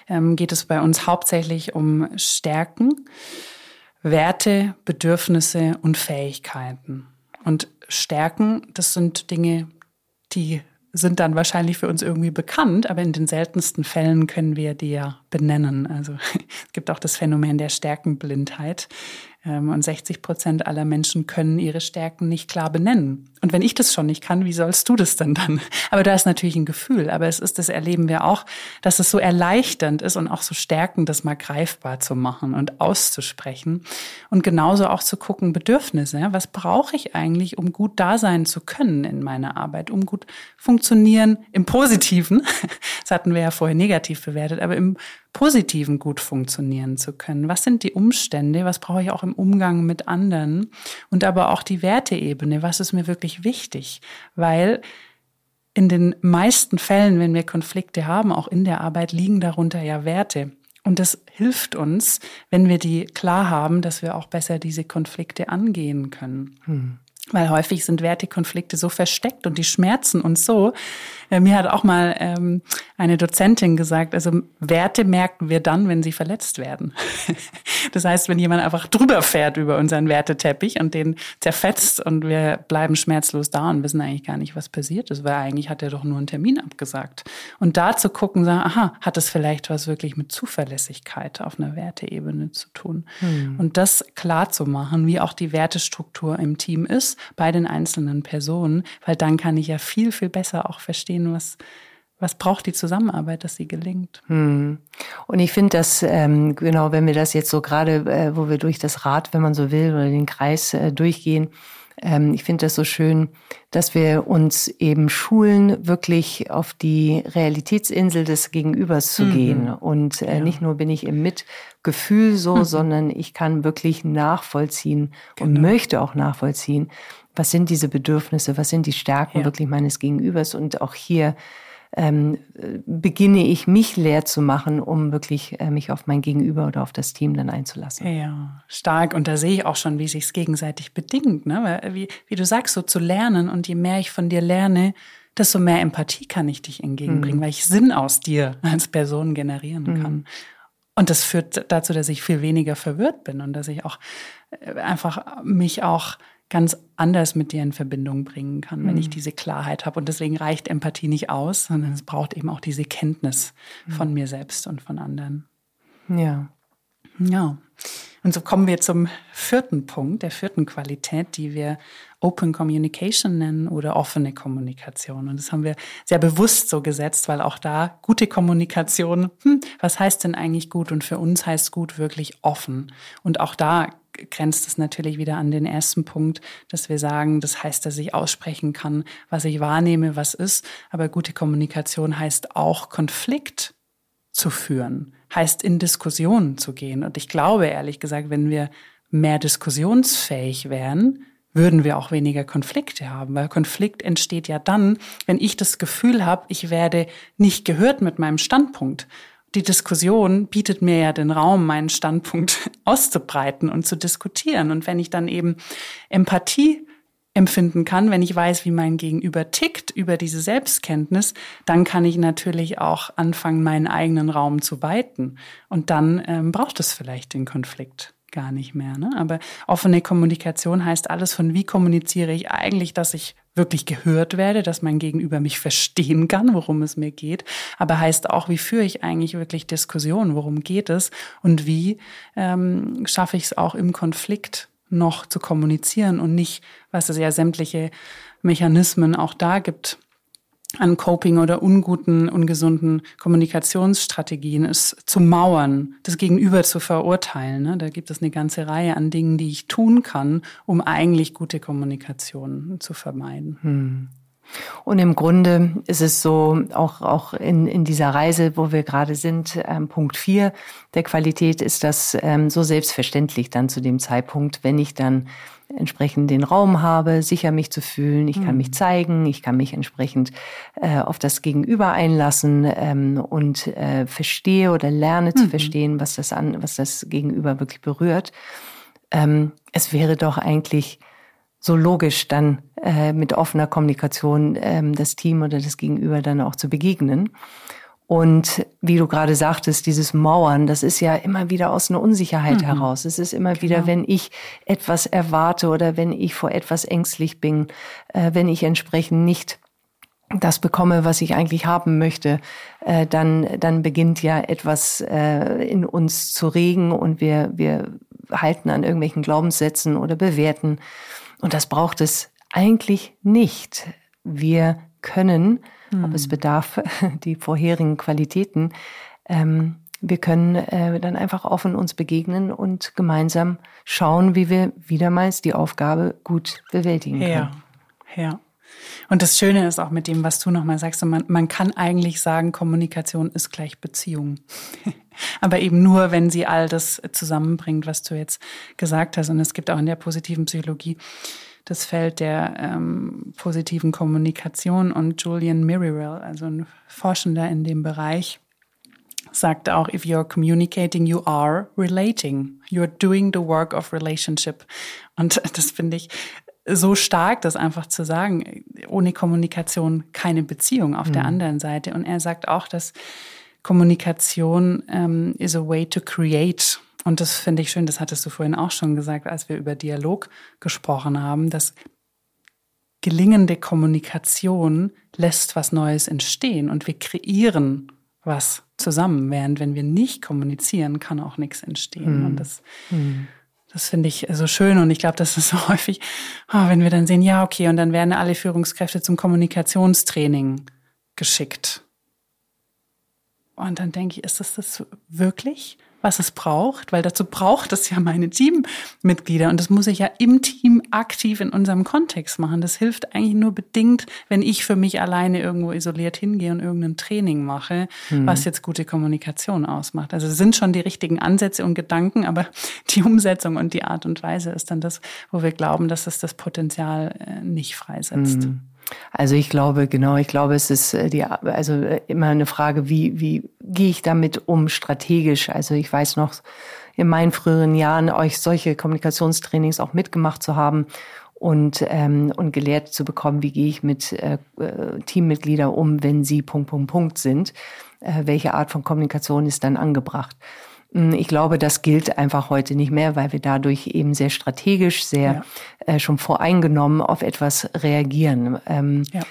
S1: ähm, geht es bei uns hauptsächlich um Stärken, Werte, Bedürfnisse und Fähigkeiten. Und Stärken, das sind Dinge, die sind dann wahrscheinlich für uns irgendwie bekannt, aber in den seltensten Fällen können wir die ja benennen. Also es gibt auch das Phänomen der Stärkenblindheit. Ähm, und 60 Prozent aller Menschen können ihre Stärken nicht klar benennen. Und wenn ich das schon nicht kann, wie sollst du das denn dann? Aber da ist natürlich ein Gefühl. Aber es ist, das erleben wir auch, dass es so erleichternd ist und auch so stärkend, das mal greifbar zu machen und auszusprechen. Und genauso auch zu gucken, Bedürfnisse. Was brauche ich eigentlich, um gut da sein zu können in meiner Arbeit, um gut funktionieren im Positiven? Das hatten wir ja vorher negativ bewertet, aber im Positiven gut funktionieren zu können. Was sind die Umstände? Was brauche ich auch im Umgang mit anderen? Und aber auch die Werteebene. Was ist mir wirklich wichtig? Weil in den meisten Fällen, wenn wir Konflikte haben, auch in der Arbeit, liegen darunter ja Werte. Und das hilft uns, wenn wir die klar haben, dass wir auch besser diese Konflikte angehen können. Hm. Weil häufig sind Wertekonflikte so versteckt und die schmerzen uns so. Äh, mir hat auch mal ähm, eine Dozentin gesagt, also Werte merken wir dann, wenn sie verletzt werden. das heißt, wenn jemand einfach drüber fährt über unseren Werteteppich und den zerfetzt und wir bleiben schmerzlos da und wissen eigentlich gar nicht, was passiert ist, weil eigentlich hat er doch nur einen Termin abgesagt. Und da zu gucken, sagen, aha, hat es vielleicht was wirklich mit Zuverlässigkeit auf einer Werteebene zu tun? Hm. Und das klar zu machen, wie auch die Wertestruktur im Team ist bei den einzelnen Personen, weil dann kann ich ja viel, viel besser auch verstehen, was, was braucht die Zusammenarbeit, dass sie gelingt?
S2: Hm. Und ich finde, dass ähm, genau, wenn wir das jetzt so gerade, äh, wo wir durch das Rad, wenn man so will, oder den Kreis äh, durchgehen, ähm, ich finde das so schön, dass wir uns eben schulen, wirklich auf die Realitätsinsel des Gegenübers zu mhm. gehen. Und äh, ja. nicht nur bin ich im Mitgefühl so, mhm. sondern ich kann wirklich nachvollziehen genau. und möchte auch nachvollziehen, was sind diese Bedürfnisse, was sind die Stärken ja. wirklich meines Gegenübers und auch hier ähm, beginne ich mich leer zu machen, um wirklich äh, mich auf mein Gegenüber oder auf das Team dann einzulassen.
S1: Ja, stark. Und da sehe ich auch schon, wie sich gegenseitig bedingt. Ne? Wie, wie du sagst, so zu lernen und je mehr ich von dir lerne, desto mehr Empathie kann ich dich entgegenbringen, mhm. weil ich Sinn aus dir als Person generieren mhm. kann. Und das führt dazu, dass ich viel weniger verwirrt bin und dass ich auch äh, einfach mich auch ganz anders mit dir in Verbindung bringen kann, wenn mhm. ich diese Klarheit habe. Und deswegen reicht Empathie nicht aus, sondern es braucht eben auch diese Kenntnis mhm. von mir selbst und von anderen.
S2: Ja.
S1: Ja. Und so kommen wir zum vierten Punkt, der vierten Qualität, die wir Open Communication nennen oder offene Kommunikation. Und das haben wir sehr bewusst so gesetzt, weil auch da gute Kommunikation, hm, was heißt denn eigentlich gut? Und für uns heißt gut wirklich offen. Und auch da grenzt es natürlich wieder an den ersten Punkt, dass wir sagen, das heißt, dass ich aussprechen kann, was ich wahrnehme, was ist. Aber gute Kommunikation heißt auch Konflikt zu führen, heißt in Diskussionen zu gehen. Und ich glaube, ehrlich gesagt, wenn wir mehr diskussionsfähig wären, würden wir auch weniger Konflikte haben, weil Konflikt entsteht ja dann, wenn ich das Gefühl habe, ich werde nicht gehört mit meinem Standpunkt die Diskussion bietet mir ja den Raum, meinen Standpunkt auszubreiten und zu diskutieren. Und wenn ich dann eben Empathie empfinden kann, wenn ich weiß, wie mein Gegenüber tickt über diese Selbstkenntnis, dann kann ich natürlich auch anfangen, meinen eigenen Raum zu weiten. Und dann ähm, braucht es vielleicht den Konflikt gar nicht mehr. Ne? Aber offene Kommunikation heißt alles von, wie kommuniziere ich eigentlich, dass ich wirklich gehört werde, dass mein Gegenüber mich verstehen kann, worum es mir geht. Aber heißt auch, wie führe ich eigentlich wirklich Diskussionen, worum geht es und wie ähm, schaffe ich es auch im Konflikt noch zu kommunizieren und nicht, was es ja sämtliche Mechanismen auch da gibt, an Coping oder unguten, ungesunden Kommunikationsstrategien ist zu mauern, das Gegenüber zu verurteilen. Ne? Da gibt es eine ganze Reihe an Dingen, die ich tun kann, um eigentlich gute Kommunikation zu vermeiden. Hm.
S2: Und im Grunde ist es so, auch, auch in, in dieser Reise, wo wir gerade sind, ähm, Punkt vier der Qualität ist das ähm, so selbstverständlich dann zu dem Zeitpunkt, wenn ich dann entsprechend den Raum habe, sicher mich zu fühlen, ich kann mhm. mich zeigen, ich kann mich entsprechend äh, auf das Gegenüber einlassen ähm, und äh, verstehe oder lerne mhm. zu verstehen, was das an, was das Gegenüber wirklich berührt. Ähm, es wäre doch eigentlich so logisch, dann äh, mit offener Kommunikation ähm, das Team oder das Gegenüber dann auch zu begegnen. Und wie du gerade sagtest, dieses Mauern, das ist ja immer wieder aus einer Unsicherheit mhm. heraus. Es ist immer genau. wieder, wenn ich etwas erwarte oder wenn ich vor etwas ängstlich bin, äh, wenn ich entsprechend nicht das bekomme, was ich eigentlich haben möchte, äh, dann, dann beginnt ja etwas äh, in uns zu regen und wir, wir halten an irgendwelchen Glaubenssätzen oder bewerten. Und das braucht es eigentlich nicht. Wir können Mhm. Aber es hm. bedarf die vorherigen Qualitäten. Ähm, wir können äh, dann einfach offen uns begegnen und gemeinsam schauen, wie wir wiedermals die Aufgabe gut bewältigen können.
S1: Ja, ja. Und das Schöne ist auch mit dem, was du nochmal sagst, man, man kann eigentlich sagen, Kommunikation ist gleich Beziehung. Aber eben nur, wenn sie all das zusammenbringt, was du jetzt gesagt hast. Und es gibt auch in der positiven Psychologie das Feld der ähm, positiven Kommunikation und Julian Mirrill, also ein Forschender in dem Bereich, sagt auch, if you're communicating, you are relating. You're doing the work of relationship. Und das finde ich so stark, das einfach zu sagen, ohne Kommunikation keine Beziehung auf mhm. der anderen Seite. Und er sagt auch, dass Kommunikation ähm, is a way to create und das finde ich schön, das hattest du vorhin auch schon gesagt, als wir über Dialog gesprochen haben, dass gelingende Kommunikation lässt was Neues entstehen und wir kreieren was zusammen, während wenn wir nicht kommunizieren, kann auch nichts entstehen. Mhm. Und das, mhm. das finde ich so schön und ich glaube, das ist so häufig, oh, wenn wir dann sehen, ja, okay, und dann werden alle Führungskräfte zum Kommunikationstraining geschickt. Und dann denke ich, ist das das wirklich? Was es braucht, weil dazu braucht es ja meine Teammitglieder und das muss ich ja im Team aktiv in unserem Kontext machen. Das hilft eigentlich nur bedingt, wenn ich für mich alleine irgendwo isoliert hingehe und irgendein Training mache, mhm. was jetzt gute Kommunikation ausmacht. Also es sind schon die richtigen Ansätze und Gedanken, aber die Umsetzung und die Art und Weise ist dann das, wo wir glauben, dass es das Potenzial äh, nicht freisetzt. Mhm.
S2: Also ich glaube, genau, ich glaube, es ist äh, die, also äh, immer eine Frage, wie, wie gehe ich damit um strategisch? Also ich weiß noch, in meinen früheren Jahren euch solche Kommunikationstrainings auch mitgemacht zu haben und, ähm, und gelehrt zu bekommen, wie gehe ich mit äh, äh Teammitgliedern um, wenn sie Punkt, Punkt, Punkt sind. Äh, welche Art von Kommunikation ist dann angebracht? Hm, ich glaube, das gilt einfach heute nicht mehr, weil wir dadurch eben sehr strategisch, sehr ja. äh, schon voreingenommen auf etwas reagieren. Ähm, ja.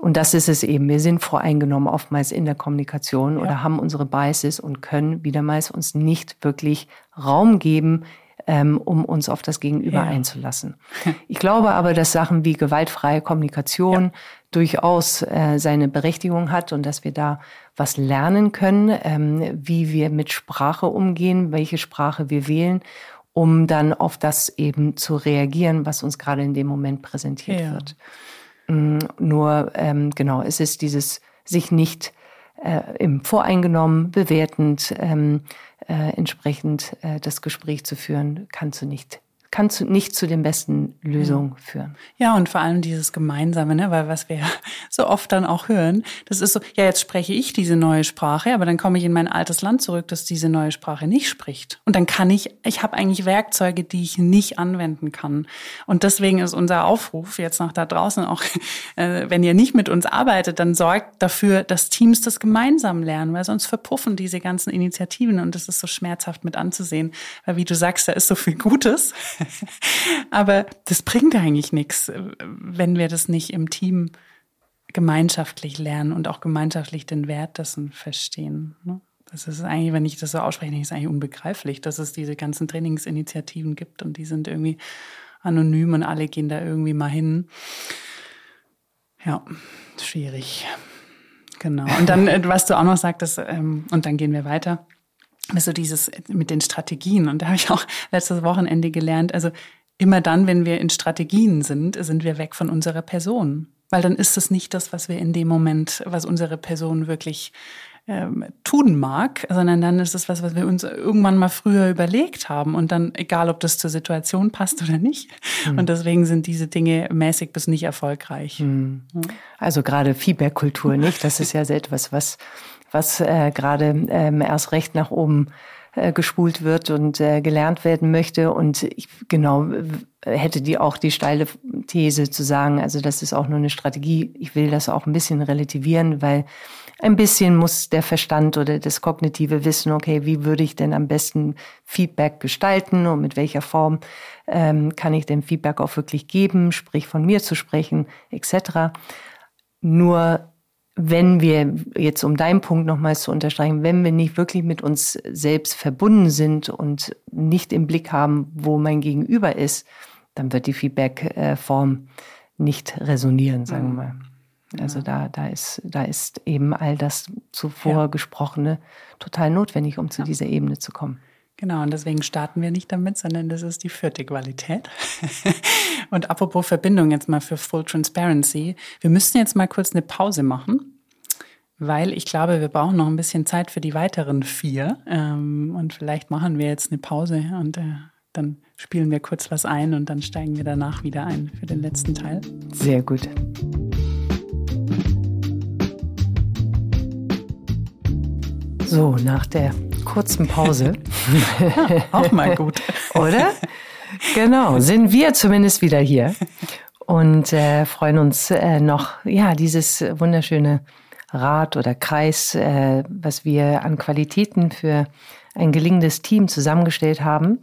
S2: Und das ist es eben. Wir sind voreingenommen oftmals in der Kommunikation ja. oder haben unsere Biases und können wiedermals uns nicht wirklich Raum geben, ähm, um uns auf das Gegenüber ja. einzulassen. Ich glaube aber, dass Sachen wie gewaltfreie Kommunikation. Durchaus äh, seine Berechtigung hat und dass wir da was lernen können, ähm, wie wir mit Sprache umgehen, welche Sprache wir wählen, um dann auf das eben zu reagieren, was uns gerade in dem Moment präsentiert ja. wird. Mm, nur ähm, genau, es ist dieses sich nicht äh, im Voreingenommen, bewertend, ähm, äh, entsprechend äh, das Gespräch zu führen, kannst du nicht kann zu, nicht zu den besten Lösungen führen.
S1: Ja, und vor allem dieses Gemeinsame, ne? weil was wir so oft dann auch hören, das ist so, ja, jetzt spreche ich diese neue Sprache, aber dann komme ich in mein altes Land zurück, das diese neue Sprache nicht spricht. Und dann kann ich, ich habe eigentlich Werkzeuge, die ich nicht anwenden kann. Und deswegen ist unser Aufruf jetzt noch da draußen auch, äh, wenn ihr nicht mit uns arbeitet, dann sorgt dafür, dass Teams das gemeinsam lernen, weil sonst verpuffen diese ganzen Initiativen und das ist so schmerzhaft mit anzusehen, weil wie du sagst, da ist so viel Gutes. Aber das bringt eigentlich nichts, wenn wir das nicht im Team gemeinschaftlich lernen und auch gemeinschaftlich den Wert dessen verstehen. Ne? Das ist eigentlich, wenn ich das so ausspreche, ist eigentlich unbegreiflich, dass es diese ganzen Trainingsinitiativen gibt und die sind irgendwie anonym und alle gehen da irgendwie mal hin. Ja, schwierig. Genau. Und dann, äh, was du auch noch sagtest, ähm, und dann gehen wir weiter so dieses mit den Strategien. Und da habe ich auch letztes Wochenende gelernt, also immer dann, wenn wir in Strategien sind, sind wir weg von unserer Person. Weil dann ist es nicht das, was wir in dem Moment, was unsere Person wirklich ähm, tun mag, sondern dann ist es was, was wir uns irgendwann mal früher überlegt haben und dann, egal ob das zur Situation passt oder nicht. Mhm. Und deswegen sind diese Dinge mäßig bis nicht erfolgreich. Mhm.
S2: Also gerade Feedback-Kultur, nicht? Das ist ja so etwas, was was äh, gerade ähm, erst recht nach oben äh, gespult wird und äh, gelernt werden möchte. Und ich genau hätte die auch die steile These zu sagen, also das ist auch nur eine Strategie. Ich will das auch ein bisschen relativieren, weil ein bisschen muss der Verstand oder das kognitive Wissen, okay, wie würde ich denn am besten Feedback gestalten und mit welcher Form ähm, kann ich denn Feedback auch wirklich geben, sprich von mir zu sprechen, etc. Nur wenn wir jetzt um deinen Punkt nochmals zu unterstreichen, wenn wir nicht wirklich mit uns selbst verbunden sind und nicht im Blick haben, wo mein Gegenüber ist, dann wird die Feedback-Form nicht resonieren, sagen wir mal. Also da, da ist, da ist eben all das zuvor ja. gesprochene total notwendig, um zu ja. dieser Ebene zu kommen.
S1: Genau, und deswegen starten wir nicht damit, sondern das ist die vierte Qualität. und apropos Verbindung jetzt mal für Full Transparency. Wir müssen jetzt mal kurz eine Pause machen, weil ich glaube, wir brauchen noch ein bisschen Zeit für die weiteren vier. Ähm, und vielleicht machen wir jetzt eine Pause und äh, dann spielen wir kurz was ein und dann steigen wir danach wieder ein für den letzten Teil.
S2: Sehr gut. So, nach der kurzen Pause.
S1: Ja, auch mal gut.
S2: Oder? Genau, sind wir zumindest wieder hier und äh, freuen uns äh, noch, ja, dieses wunderschöne Rad oder Kreis, äh, was wir an Qualitäten für ein gelingendes Team zusammengestellt haben,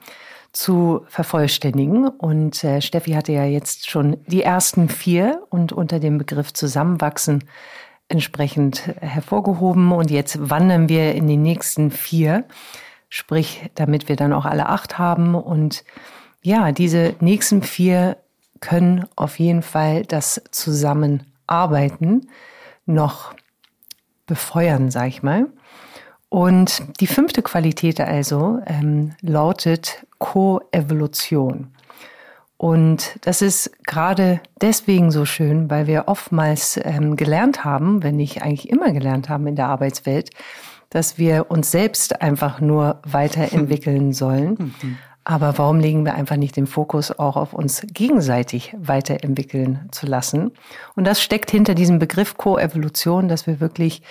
S2: zu vervollständigen. Und äh, Steffi hatte ja jetzt schon die ersten vier und unter dem Begriff Zusammenwachsen entsprechend hervorgehoben. Und jetzt wandern wir in die nächsten vier, sprich, damit wir dann auch alle acht haben. Und ja, diese nächsten vier können auf jeden Fall das Zusammenarbeiten noch befeuern, sag ich mal. Und die fünfte Qualität also ähm, lautet Koevolution. Und das ist gerade deswegen so schön, weil wir oftmals ähm, gelernt haben, wenn nicht eigentlich immer gelernt haben in der Arbeitswelt, dass wir uns selbst einfach nur weiterentwickeln sollen. Mhm. Aber warum legen wir einfach nicht den Fokus auch auf uns gegenseitig weiterentwickeln zu lassen? Und das steckt hinter diesem Begriff Koevolution, dass wir wirklich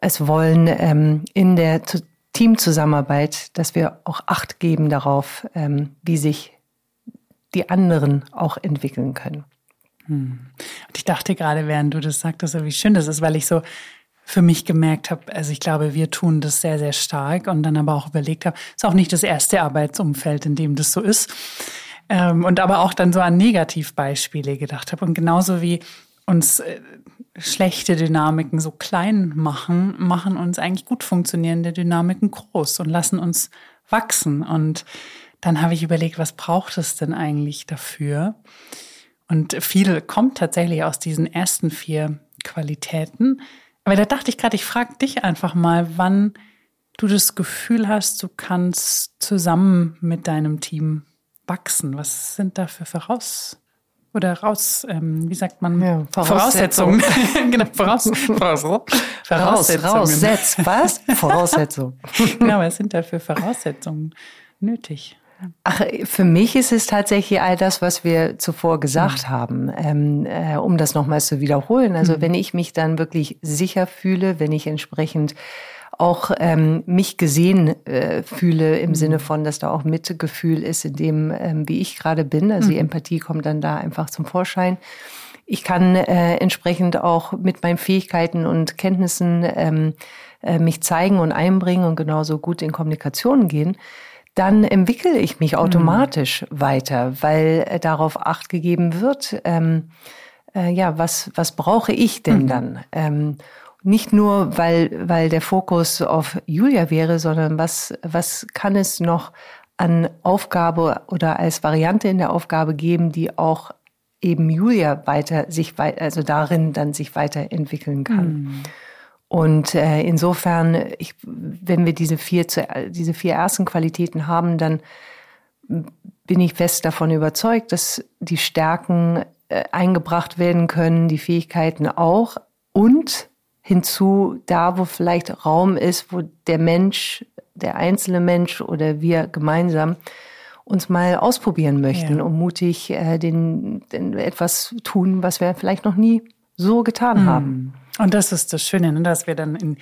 S2: es wollen ähm, in der Teamzusammenarbeit, dass wir auch Acht geben darauf, ähm, wie sich die anderen auch entwickeln können.
S1: Hm. Und ich dachte gerade, während du das sagtest, wie schön das ist, weil ich so für mich gemerkt habe, also ich glaube, wir tun das sehr, sehr stark und dann aber auch überlegt habe, ist auch nicht das erste Arbeitsumfeld, in dem das so ist. Ähm, und aber auch dann so an Negativbeispiele gedacht habe. Und genauso wie uns äh, schlechte Dynamiken so klein machen, machen uns eigentlich gut funktionierende Dynamiken groß und lassen uns wachsen. Und dann habe ich überlegt, was braucht es denn eigentlich dafür? Und viel kommt tatsächlich aus diesen ersten vier Qualitäten. Aber da dachte ich gerade, ich frage dich einfach mal, wann du das Gefühl hast, du kannst zusammen mit deinem Team wachsen. Was sind da für Voraus oder raus, ähm, wie sagt man? Ja,
S2: Voraussetzungen.
S1: genau, voraus, voraus,
S2: Voraussetzungen. Raussetz, was? Voraussetzungen.
S1: genau, was sind da für Voraussetzungen nötig?
S2: Ach, für mich ist es tatsächlich all das, was wir zuvor gesagt mhm. haben, ähm, äh, um das nochmals zu wiederholen. Also mhm. wenn ich mich dann wirklich sicher fühle, wenn ich entsprechend auch ähm, mich gesehen äh, fühle im mhm. Sinne von, dass da auch Mitgefühl ist in dem, ähm, wie ich gerade bin. Also die mhm. Empathie kommt dann da einfach zum Vorschein. Ich kann äh, entsprechend auch mit meinen Fähigkeiten und Kenntnissen ähm, äh, mich zeigen und einbringen und genauso gut in Kommunikation gehen dann entwickle ich mich automatisch mhm. weiter, weil äh, darauf acht gegeben wird, ähm, äh, ja, was, was brauche ich denn mhm. dann? Ähm, nicht nur, weil, weil der Fokus auf Julia wäre, sondern was, was kann es noch an Aufgabe oder als Variante in der Aufgabe geben, die auch eben Julia weiter sich, also darin dann sich weiterentwickeln kann. Mhm. Und äh, insofern, ich, wenn wir diese vier, diese vier ersten Qualitäten haben, dann bin ich fest davon überzeugt, dass die Stärken äh, eingebracht werden können, die Fähigkeiten auch und hinzu da, wo vielleicht Raum ist, wo der Mensch, der einzelne Mensch oder wir gemeinsam uns mal ausprobieren möchten ja. und mutig äh, den, den etwas tun, was wir vielleicht noch nie so getan mhm. haben.
S1: Und das ist das Schöne, ne, dass wir dann in,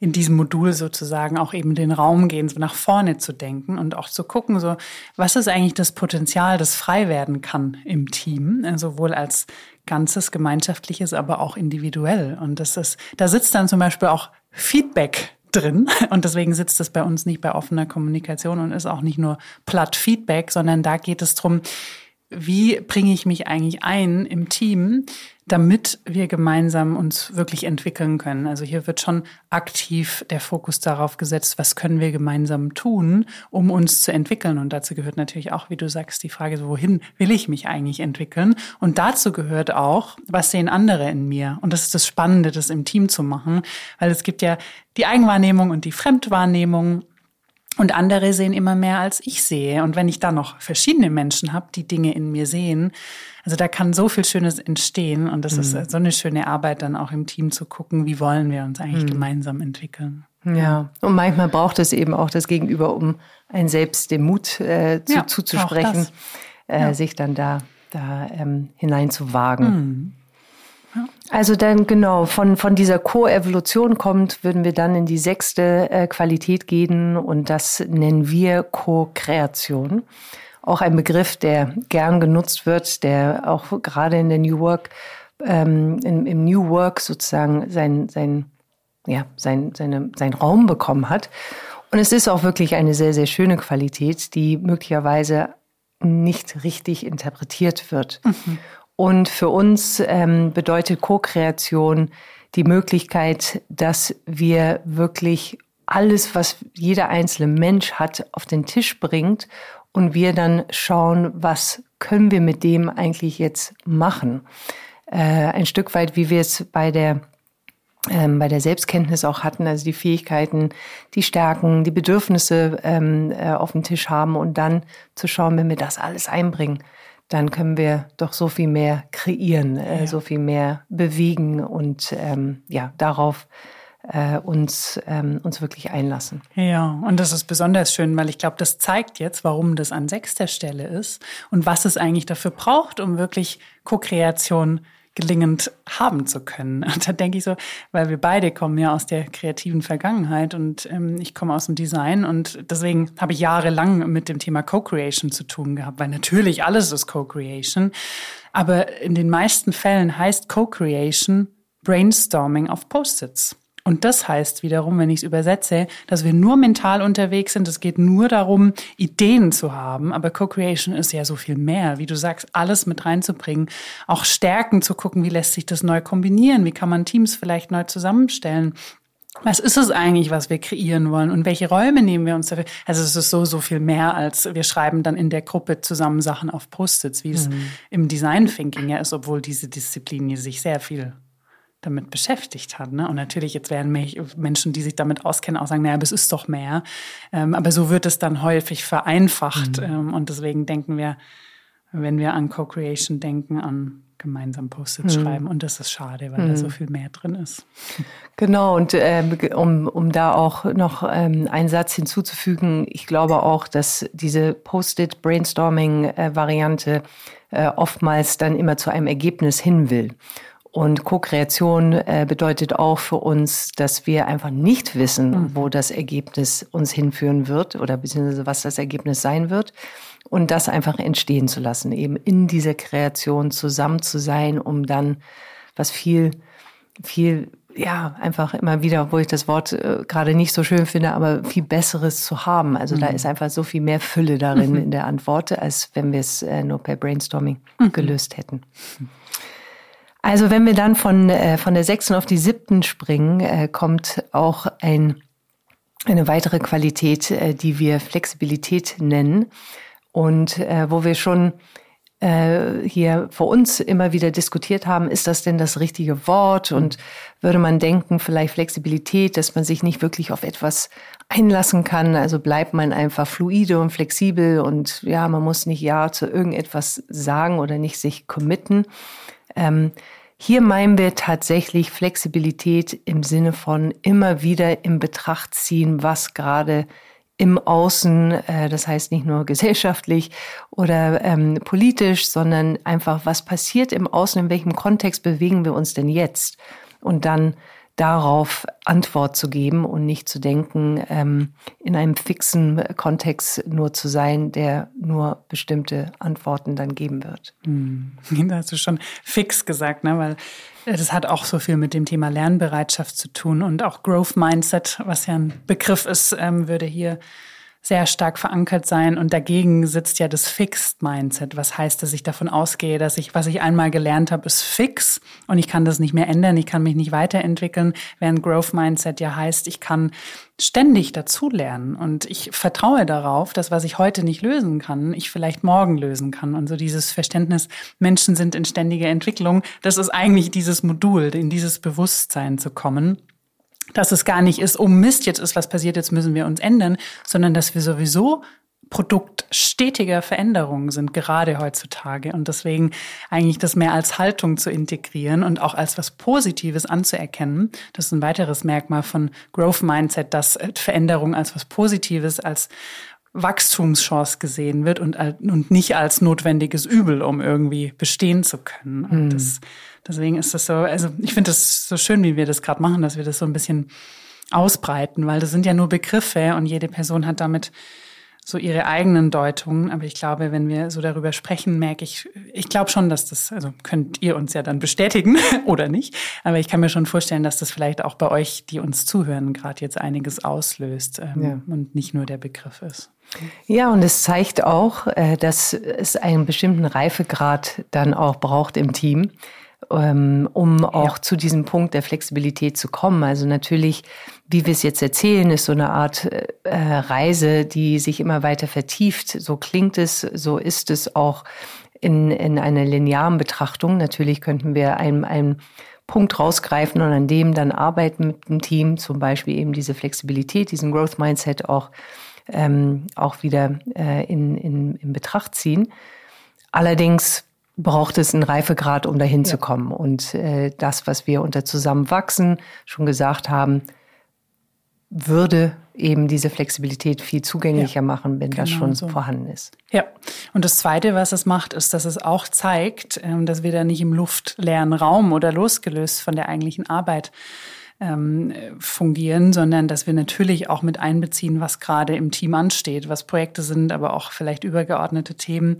S1: in diesem Modul sozusagen auch eben den Raum gehen, so nach vorne zu denken und auch zu gucken, so, was ist eigentlich das Potenzial, das frei werden kann im Team, äh, sowohl als ganzes gemeinschaftliches, aber auch individuell. Und das ist, da sitzt dann zum Beispiel auch Feedback drin. Und deswegen sitzt es bei uns nicht bei offener Kommunikation und ist auch nicht nur platt Feedback, sondern da geht es drum, wie bringe ich mich eigentlich ein im Team, damit wir gemeinsam uns wirklich entwickeln können. Also hier wird schon aktiv der Fokus darauf gesetzt, was können wir gemeinsam tun, um uns zu entwickeln. Und dazu gehört natürlich auch, wie du sagst, die Frage, wohin will ich mich eigentlich entwickeln? Und dazu gehört auch, was sehen andere in mir? Und das ist das Spannende, das im Team zu machen, weil es gibt ja die Eigenwahrnehmung und die Fremdwahrnehmung. Und andere sehen immer mehr, als ich sehe. Und wenn ich da noch verschiedene Menschen habe, die Dinge in mir sehen, also da kann so viel Schönes entstehen. Und das mhm. ist so eine schöne Arbeit, dann auch im Team zu gucken, wie wollen wir uns eigentlich mhm. gemeinsam entwickeln.
S2: Ja, und manchmal braucht es eben auch das Gegenüber, um ein selbst den Mut äh, zu, ja, zuzusprechen, äh, ja. sich dann da, da ähm, hineinzuwagen. Mhm. Also dann genau, von, von dieser Co-Evolution kommt, würden wir dann in die sechste äh, Qualität gehen und das nennen wir Co-Kreation. Auch ein Begriff, der gern genutzt wird, der auch gerade in der New Work, ähm, im, im New Work sozusagen sein, sein, ja, sein, seine, sein Raum bekommen hat. Und es ist auch wirklich eine sehr, sehr schöne Qualität, die möglicherweise nicht richtig interpretiert wird. Mhm. Und für uns ähm, bedeutet Co-Kreation die Möglichkeit, dass wir wirklich alles, was jeder einzelne Mensch hat, auf den Tisch bringt und wir dann schauen, was können wir mit dem eigentlich jetzt machen. Äh, ein Stück weit, wie wir es bei der ähm, bei der Selbstkenntnis auch hatten, also die Fähigkeiten, die Stärken, die Bedürfnisse ähm, äh, auf dem Tisch haben und dann zu schauen, wenn wir das alles einbringen, dann können wir doch so viel mehr kreieren, äh, ja. so viel mehr bewegen und ähm, ja, darauf äh, uns, ähm, uns wirklich einlassen.
S1: Ja, und das ist besonders schön, weil ich glaube, das zeigt jetzt, warum das an sechster Stelle ist und was es eigentlich dafür braucht, um wirklich Co-Kreation gelingend haben zu können. Und da denke ich so, weil wir beide kommen ja aus der kreativen Vergangenheit und ähm, ich komme aus dem Design und deswegen habe ich jahrelang mit dem Thema Co-Creation zu tun gehabt, weil natürlich alles ist Co-Creation, aber in den meisten Fällen heißt Co-Creation Brainstorming auf Post-its. Und das heißt wiederum, wenn ich es übersetze, dass wir nur mental unterwegs sind. Es geht nur darum, Ideen zu haben. Aber Co-Creation ist ja so viel mehr, wie du sagst, alles mit reinzubringen. Auch Stärken zu gucken, wie lässt sich das neu kombinieren? Wie kann man Teams vielleicht neu zusammenstellen? Was ist es eigentlich, was wir kreieren wollen und welche Räume nehmen wir uns dafür? Also es ist so, so viel mehr als wir schreiben dann in der Gruppe zusammen Sachen auf Post-its, wie es mhm. im Design Thinking ja ist, obwohl diese Disziplin sich sehr viel damit beschäftigt hat. Ne? Und natürlich, jetzt werden Menschen, die sich damit auskennen, auch sagen, naja, aber es ist doch mehr. Ähm, aber so wird es dann häufig vereinfacht. Mhm. Ähm, und deswegen denken wir, wenn wir an Co-Creation denken, an gemeinsam Post-its mhm. schreiben. Und das ist schade, weil mhm. da so viel mehr drin ist.
S2: Genau, und ähm, um, um da auch noch ähm, einen Satz hinzuzufügen, ich glaube auch, dass diese Post-it-Brainstorming-Variante äh, oftmals dann immer zu einem Ergebnis hin will. Und Co-Kreation äh, bedeutet auch für uns, dass wir einfach nicht wissen, mhm. wo das Ergebnis uns hinführen wird oder beziehungsweise was das Ergebnis sein wird. Und das einfach entstehen zu lassen, eben in dieser Kreation zusammen zu sein, um dann was viel, viel, ja, einfach immer wieder, wo ich das Wort äh, gerade nicht so schön finde, aber viel Besseres zu haben. Also mhm. da ist einfach so viel mehr Fülle darin mhm. in der Antwort, als wenn wir es äh, nur per Brainstorming mhm. gelöst hätten. Also wenn wir dann von, äh, von der sechsten auf die siebten springen, äh, kommt auch ein, eine weitere Qualität, äh, die wir Flexibilität nennen und äh, wo wir schon äh, hier vor uns immer wieder diskutiert haben, ist das denn das richtige Wort? Und würde man denken, vielleicht Flexibilität, dass man sich nicht wirklich auf etwas einlassen kann. Also bleibt man einfach fluide und flexibel und ja, man muss nicht Ja zu irgendetwas sagen oder nicht sich committen. Ähm, hier meinen wir tatsächlich Flexibilität im Sinne von immer wieder in Betracht ziehen, was gerade im Außen, äh, das heißt nicht nur gesellschaftlich oder ähm, politisch, sondern einfach, was passiert im Außen, in welchem Kontext bewegen wir uns denn jetzt? Und dann darauf Antwort zu geben und nicht zu denken, ähm, in einem fixen Kontext nur zu sein, der nur bestimmte Antworten dann geben wird.
S1: Hm. Da hast du schon fix gesagt, ne? weil äh, das hat auch so viel mit dem Thema Lernbereitschaft zu tun und auch Growth Mindset, was ja ein Begriff ist, ähm, würde hier sehr stark verankert sein und dagegen sitzt ja das Fixed Mindset, was heißt, dass ich davon ausgehe, dass ich, was ich einmal gelernt habe, ist fix und ich kann das nicht mehr ändern, ich kann mich nicht weiterentwickeln, während Growth Mindset ja heißt, ich kann ständig dazulernen und ich vertraue darauf, dass was ich heute nicht lösen kann, ich vielleicht morgen lösen kann. Und so dieses Verständnis, Menschen sind in ständiger Entwicklung, das ist eigentlich dieses Modul, in dieses Bewusstsein zu kommen dass es gar nicht ist, oh Mist, jetzt ist was passiert, jetzt müssen wir uns ändern, sondern dass wir sowieso Produkt stetiger Veränderungen sind, gerade heutzutage. Und deswegen eigentlich das mehr als Haltung zu integrieren und auch als was Positives anzuerkennen. Das ist ein weiteres Merkmal von Growth Mindset, dass Veränderung als was Positives, als Wachstumschance gesehen wird und, und nicht als notwendiges Übel, um irgendwie bestehen zu können. Und mhm. das Deswegen ist das so, also ich finde das so schön, wie wir das gerade machen, dass wir das so ein bisschen ausbreiten, weil das sind ja nur Begriffe und jede Person hat damit so ihre eigenen Deutungen. Aber ich glaube, wenn wir so darüber sprechen, merke ich, ich glaube schon, dass das, also könnt ihr uns ja dann bestätigen oder nicht. Aber ich kann mir schon vorstellen, dass das vielleicht auch bei euch, die uns zuhören, gerade jetzt einiges auslöst ähm, ja. und nicht nur der Begriff ist.
S2: Ja, und es zeigt auch, äh, dass es einen bestimmten Reifegrad dann auch braucht im Team um auch ja. zu diesem Punkt der Flexibilität zu kommen. Also natürlich, wie wir es jetzt erzählen, ist so eine Art äh, Reise, die sich immer weiter vertieft. So klingt es, so ist es auch in, in einer linearen Betrachtung. Natürlich könnten wir ein, ein Punkt rausgreifen und an dem dann arbeiten mit dem Team, zum Beispiel eben diese Flexibilität, diesen Growth Mindset auch, ähm, auch wieder äh, in, in, in Betracht ziehen. Allerdings braucht es einen Reifegrad, um dahin ja. zu kommen. Und äh, das, was wir unter Zusammenwachsen schon gesagt haben, würde eben diese Flexibilität viel zugänglicher ja, machen, wenn genau das schon so. vorhanden ist.
S1: Ja, und das Zweite, was es macht, ist, dass es auch zeigt, ähm, dass wir da nicht im luftleeren Raum oder losgelöst von der eigentlichen Arbeit ähm, fungieren, sondern dass wir natürlich auch mit einbeziehen, was gerade im Team ansteht, was Projekte sind, aber auch vielleicht übergeordnete Themen,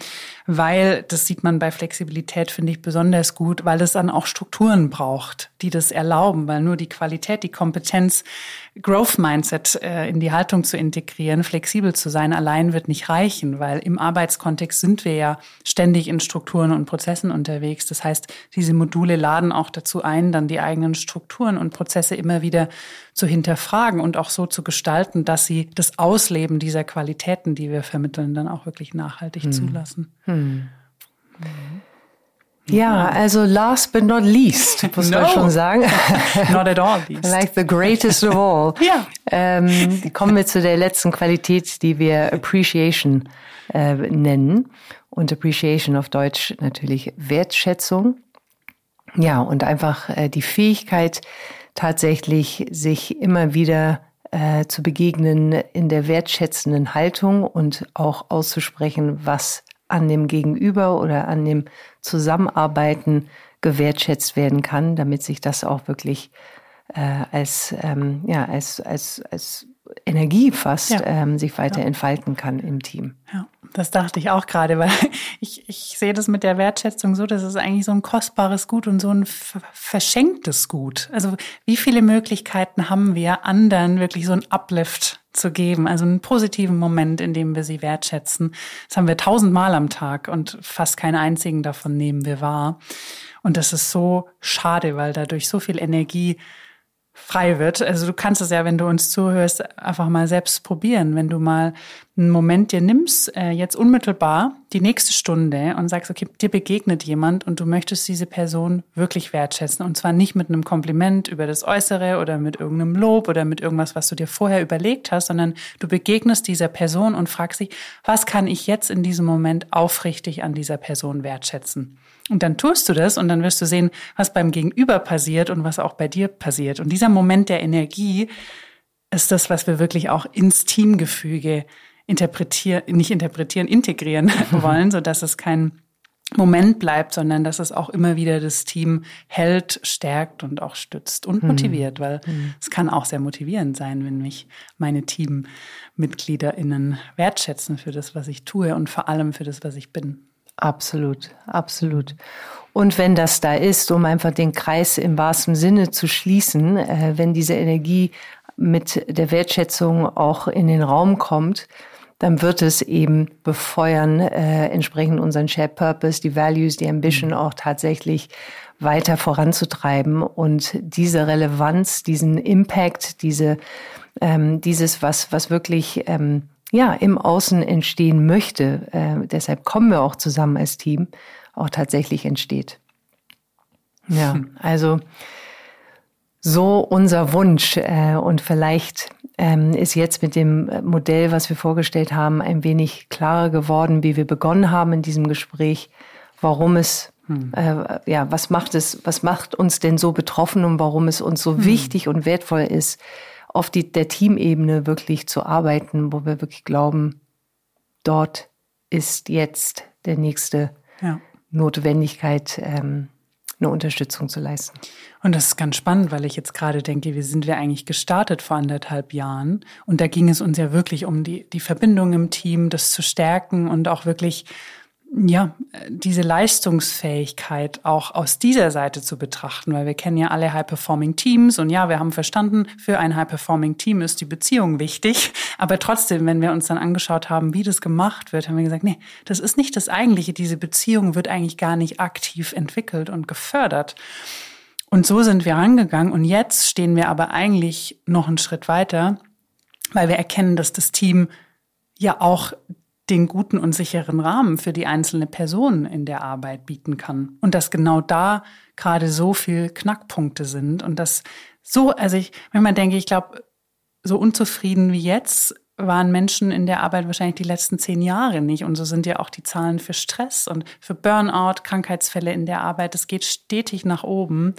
S1: weil das sieht man bei Flexibilität, finde ich, besonders gut, weil es dann auch Strukturen braucht, die das erlauben, weil nur die Qualität, die Kompetenz, Growth Mindset äh, in die Haltung zu integrieren, flexibel zu sein, allein wird nicht reichen, weil im Arbeitskontext sind wir ja ständig in Strukturen und Prozessen unterwegs. Das heißt, diese Module laden auch dazu ein, dann die eigenen Strukturen und Prozesse Prozesse immer wieder zu hinterfragen und auch so zu gestalten, dass sie das Ausleben dieser Qualitäten, die wir vermitteln, dann auch wirklich nachhaltig hm. zulassen. Hm.
S2: Ja, also last but not least, muss no. man schon sagen.
S1: not at all
S2: least. Like the greatest of all. ja. Ähm, kommen wir zu der letzten Qualität, die wir Appreciation äh, nennen. Und Appreciation auf Deutsch natürlich Wertschätzung. Ja, und einfach äh, die Fähigkeit, tatsächlich sich immer wieder äh, zu begegnen in der wertschätzenden Haltung und auch auszusprechen, was an dem Gegenüber oder an dem Zusammenarbeiten gewertschätzt werden kann, damit sich das auch wirklich äh, als, ähm, ja, als, als, als Energie fast ja. ähm, sich weiter ja. entfalten kann im Team.
S1: Ja, das dachte ich auch gerade, weil ich, ich sehe das mit der Wertschätzung so, das ist eigentlich so ein kostbares Gut und so ein verschenktes Gut. Also wie viele Möglichkeiten haben wir, anderen wirklich so ein Uplift zu geben, also einen positiven Moment, in dem wir sie wertschätzen. Das haben wir tausendmal am Tag und fast keinen einzigen davon nehmen wir wahr. Und das ist so schade, weil dadurch so viel Energie frei wird. Also du kannst es ja, wenn du uns zuhörst, einfach mal selbst probieren. Wenn du mal einen Moment dir nimmst, äh, jetzt unmittelbar die nächste Stunde und sagst, okay, dir begegnet jemand und du möchtest diese Person wirklich wertschätzen. Und zwar nicht mit einem Kompliment über das Äußere oder mit irgendeinem Lob oder mit irgendwas, was du dir vorher überlegt hast, sondern du begegnest dieser Person und fragst dich, was kann ich jetzt in diesem Moment aufrichtig an dieser Person wertschätzen? Und dann tust du das und dann wirst du sehen, was beim Gegenüber passiert und was auch bei dir passiert. Und dieser Moment der Energie ist das, was wir wirklich auch ins Teamgefüge interpretieren, nicht interpretieren, integrieren wollen, so dass es kein Moment bleibt, sondern dass es auch immer wieder das Team hält, stärkt und auch stützt und hm. motiviert, weil mhm. es kann auch sehr motivierend sein, wenn mich meine TeammitgliederInnen wertschätzen für das, was ich tue und vor allem für das, was ich bin.
S2: Absolut, absolut. Und wenn das da ist, um einfach den Kreis im wahrsten Sinne zu schließen, äh, wenn diese Energie mit der Wertschätzung auch in den Raum kommt, dann wird es eben befeuern, äh, entsprechend unseren Shared Purpose, die Values, die Ambition auch tatsächlich weiter voranzutreiben und diese Relevanz, diesen Impact, diese, ähm, dieses, was, was wirklich ähm, ja, im Außen entstehen möchte, äh, deshalb kommen wir auch zusammen als Team, auch tatsächlich entsteht. Ja, hm. also so unser Wunsch äh, und vielleicht ähm, ist jetzt mit dem Modell, was wir vorgestellt haben, ein wenig klarer geworden, wie wir begonnen haben in diesem Gespräch, warum es hm. äh, ja, was macht es, was macht uns denn so betroffen und warum es uns so hm. wichtig und wertvoll ist, auf die, der Teamebene wirklich zu arbeiten, wo wir wirklich glauben, dort ist jetzt der nächste ja. Notwendigkeit, ähm, eine Unterstützung zu leisten.
S1: Und das ist ganz spannend, weil ich jetzt gerade denke, wie sind wir eigentlich gestartet vor anderthalb Jahren? Und da ging es uns ja wirklich um die, die Verbindung im Team, das zu stärken und auch wirklich ja, diese Leistungsfähigkeit auch aus dieser Seite zu betrachten, weil wir kennen ja alle High-Performing Teams und ja, wir haben verstanden, für ein High-Performing Team ist die Beziehung wichtig. Aber trotzdem, wenn wir uns dann angeschaut haben, wie das gemacht wird, haben wir gesagt, nee, das ist nicht das Eigentliche. Diese Beziehung wird eigentlich gar nicht aktiv entwickelt und gefördert. Und so sind wir rangegangen und jetzt stehen wir aber eigentlich noch einen Schritt weiter, weil wir erkennen, dass das Team ja auch den guten und sicheren Rahmen für die einzelne Person in der Arbeit bieten kann. Und dass genau da gerade so viel Knackpunkte sind und das so, also ich, manchmal denke ich, glaube, so unzufrieden wie jetzt waren Menschen in der Arbeit wahrscheinlich die letzten zehn Jahre nicht. Und so sind ja auch die Zahlen für Stress und für Burnout, Krankheitsfälle in der Arbeit. Es geht stetig nach oben.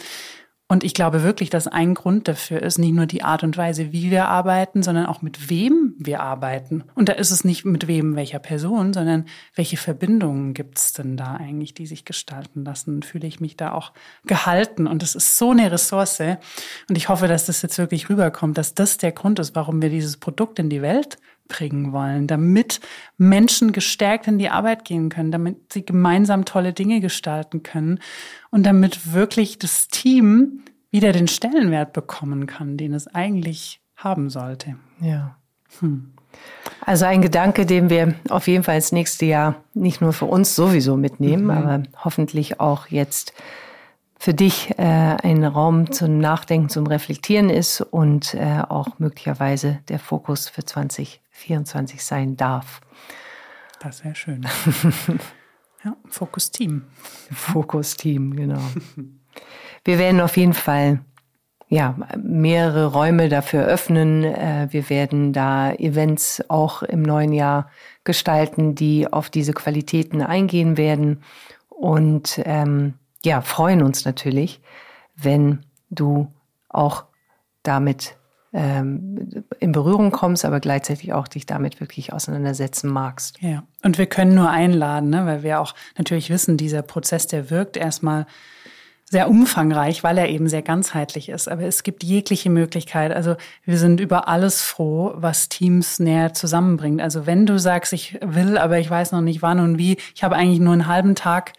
S1: Und ich glaube wirklich, dass ein Grund dafür ist, nicht nur die Art und Weise, wie wir arbeiten, sondern auch mit wem wir arbeiten. Und da ist es nicht mit wem welcher Person, sondern welche Verbindungen gibt es denn da eigentlich, die sich gestalten lassen? Fühle ich mich da auch gehalten? Und das ist so eine Ressource. Und ich hoffe, dass das jetzt wirklich rüberkommt, dass das der Grund ist, warum wir dieses Produkt in die Welt bringen wollen, damit Menschen gestärkt in die Arbeit gehen können, damit sie gemeinsam tolle Dinge gestalten können und damit wirklich das Team wieder den Stellenwert bekommen kann, den es eigentlich haben sollte.
S2: Ja. Hm. Also ein Gedanke, den wir auf jeden Fall ins nächste Jahr nicht nur für uns sowieso mitnehmen, mhm. aber hoffentlich auch jetzt für dich äh, ein Raum zum Nachdenken, zum Reflektieren ist und äh, auch möglicherweise der Fokus für 2024 sein darf.
S1: Das wäre schön. ja, Fokus Team.
S2: Fokus Team, genau. Wir werden auf jeden Fall ja, mehrere Räume dafür öffnen. Äh, wir werden da Events auch im neuen Jahr gestalten, die auf diese Qualitäten eingehen werden. Und ähm, ja, freuen uns natürlich, wenn du auch damit ähm, in Berührung kommst, aber gleichzeitig auch dich damit wirklich auseinandersetzen magst.
S1: Ja, und wir können nur einladen, ne? weil wir auch natürlich wissen, dieser Prozess, der wirkt erstmal sehr umfangreich, weil er eben sehr ganzheitlich ist. Aber es gibt jegliche Möglichkeit. Also wir sind über alles froh, was Teams näher zusammenbringt. Also wenn du sagst, ich will, aber ich weiß noch nicht wann und wie, ich habe eigentlich nur einen halben Tag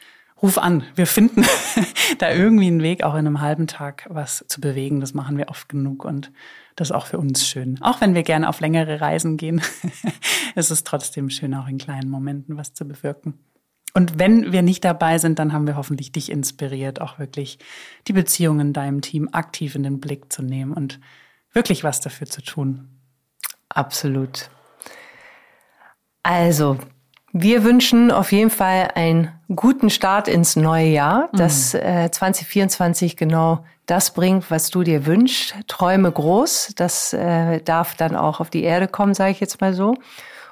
S1: ruf an. Wir finden da irgendwie einen Weg, auch in einem halben Tag was zu bewegen. Das machen wir oft genug und das ist auch für uns schön. Auch wenn wir gerne auf längere Reisen gehen, ist es trotzdem schön, auch in kleinen Momenten was zu bewirken. Und wenn wir nicht dabei sind, dann haben wir hoffentlich dich inspiriert, auch wirklich die Beziehungen in deinem Team aktiv in den Blick zu nehmen und wirklich was dafür zu tun.
S2: Absolut. Also, wir wünschen auf jeden Fall einen guten Start ins neue Jahr, dass äh, 2024 genau das bringt, was du dir wünschst. Träume groß, das äh, darf dann auch auf die Erde kommen, sage ich jetzt mal so.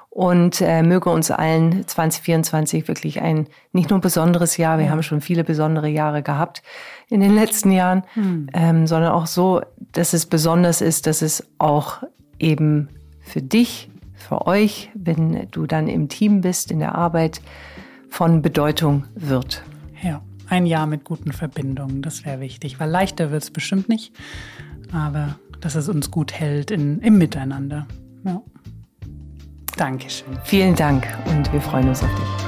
S2: Und äh, möge uns allen 2024 wirklich ein nicht nur besonderes Jahr, wir haben schon viele besondere Jahre gehabt in den letzten Jahren, mhm. ähm, sondern auch so, dass es besonders ist, dass es auch eben für dich für euch, wenn du dann im Team bist, in der Arbeit, von Bedeutung wird.
S1: Ja, ein Jahr mit guten Verbindungen, das wäre wichtig, weil leichter wird es bestimmt nicht, aber dass es uns gut hält in, im Miteinander. Ja. Dankeschön.
S2: Vielen Dank und wir freuen uns auf dich.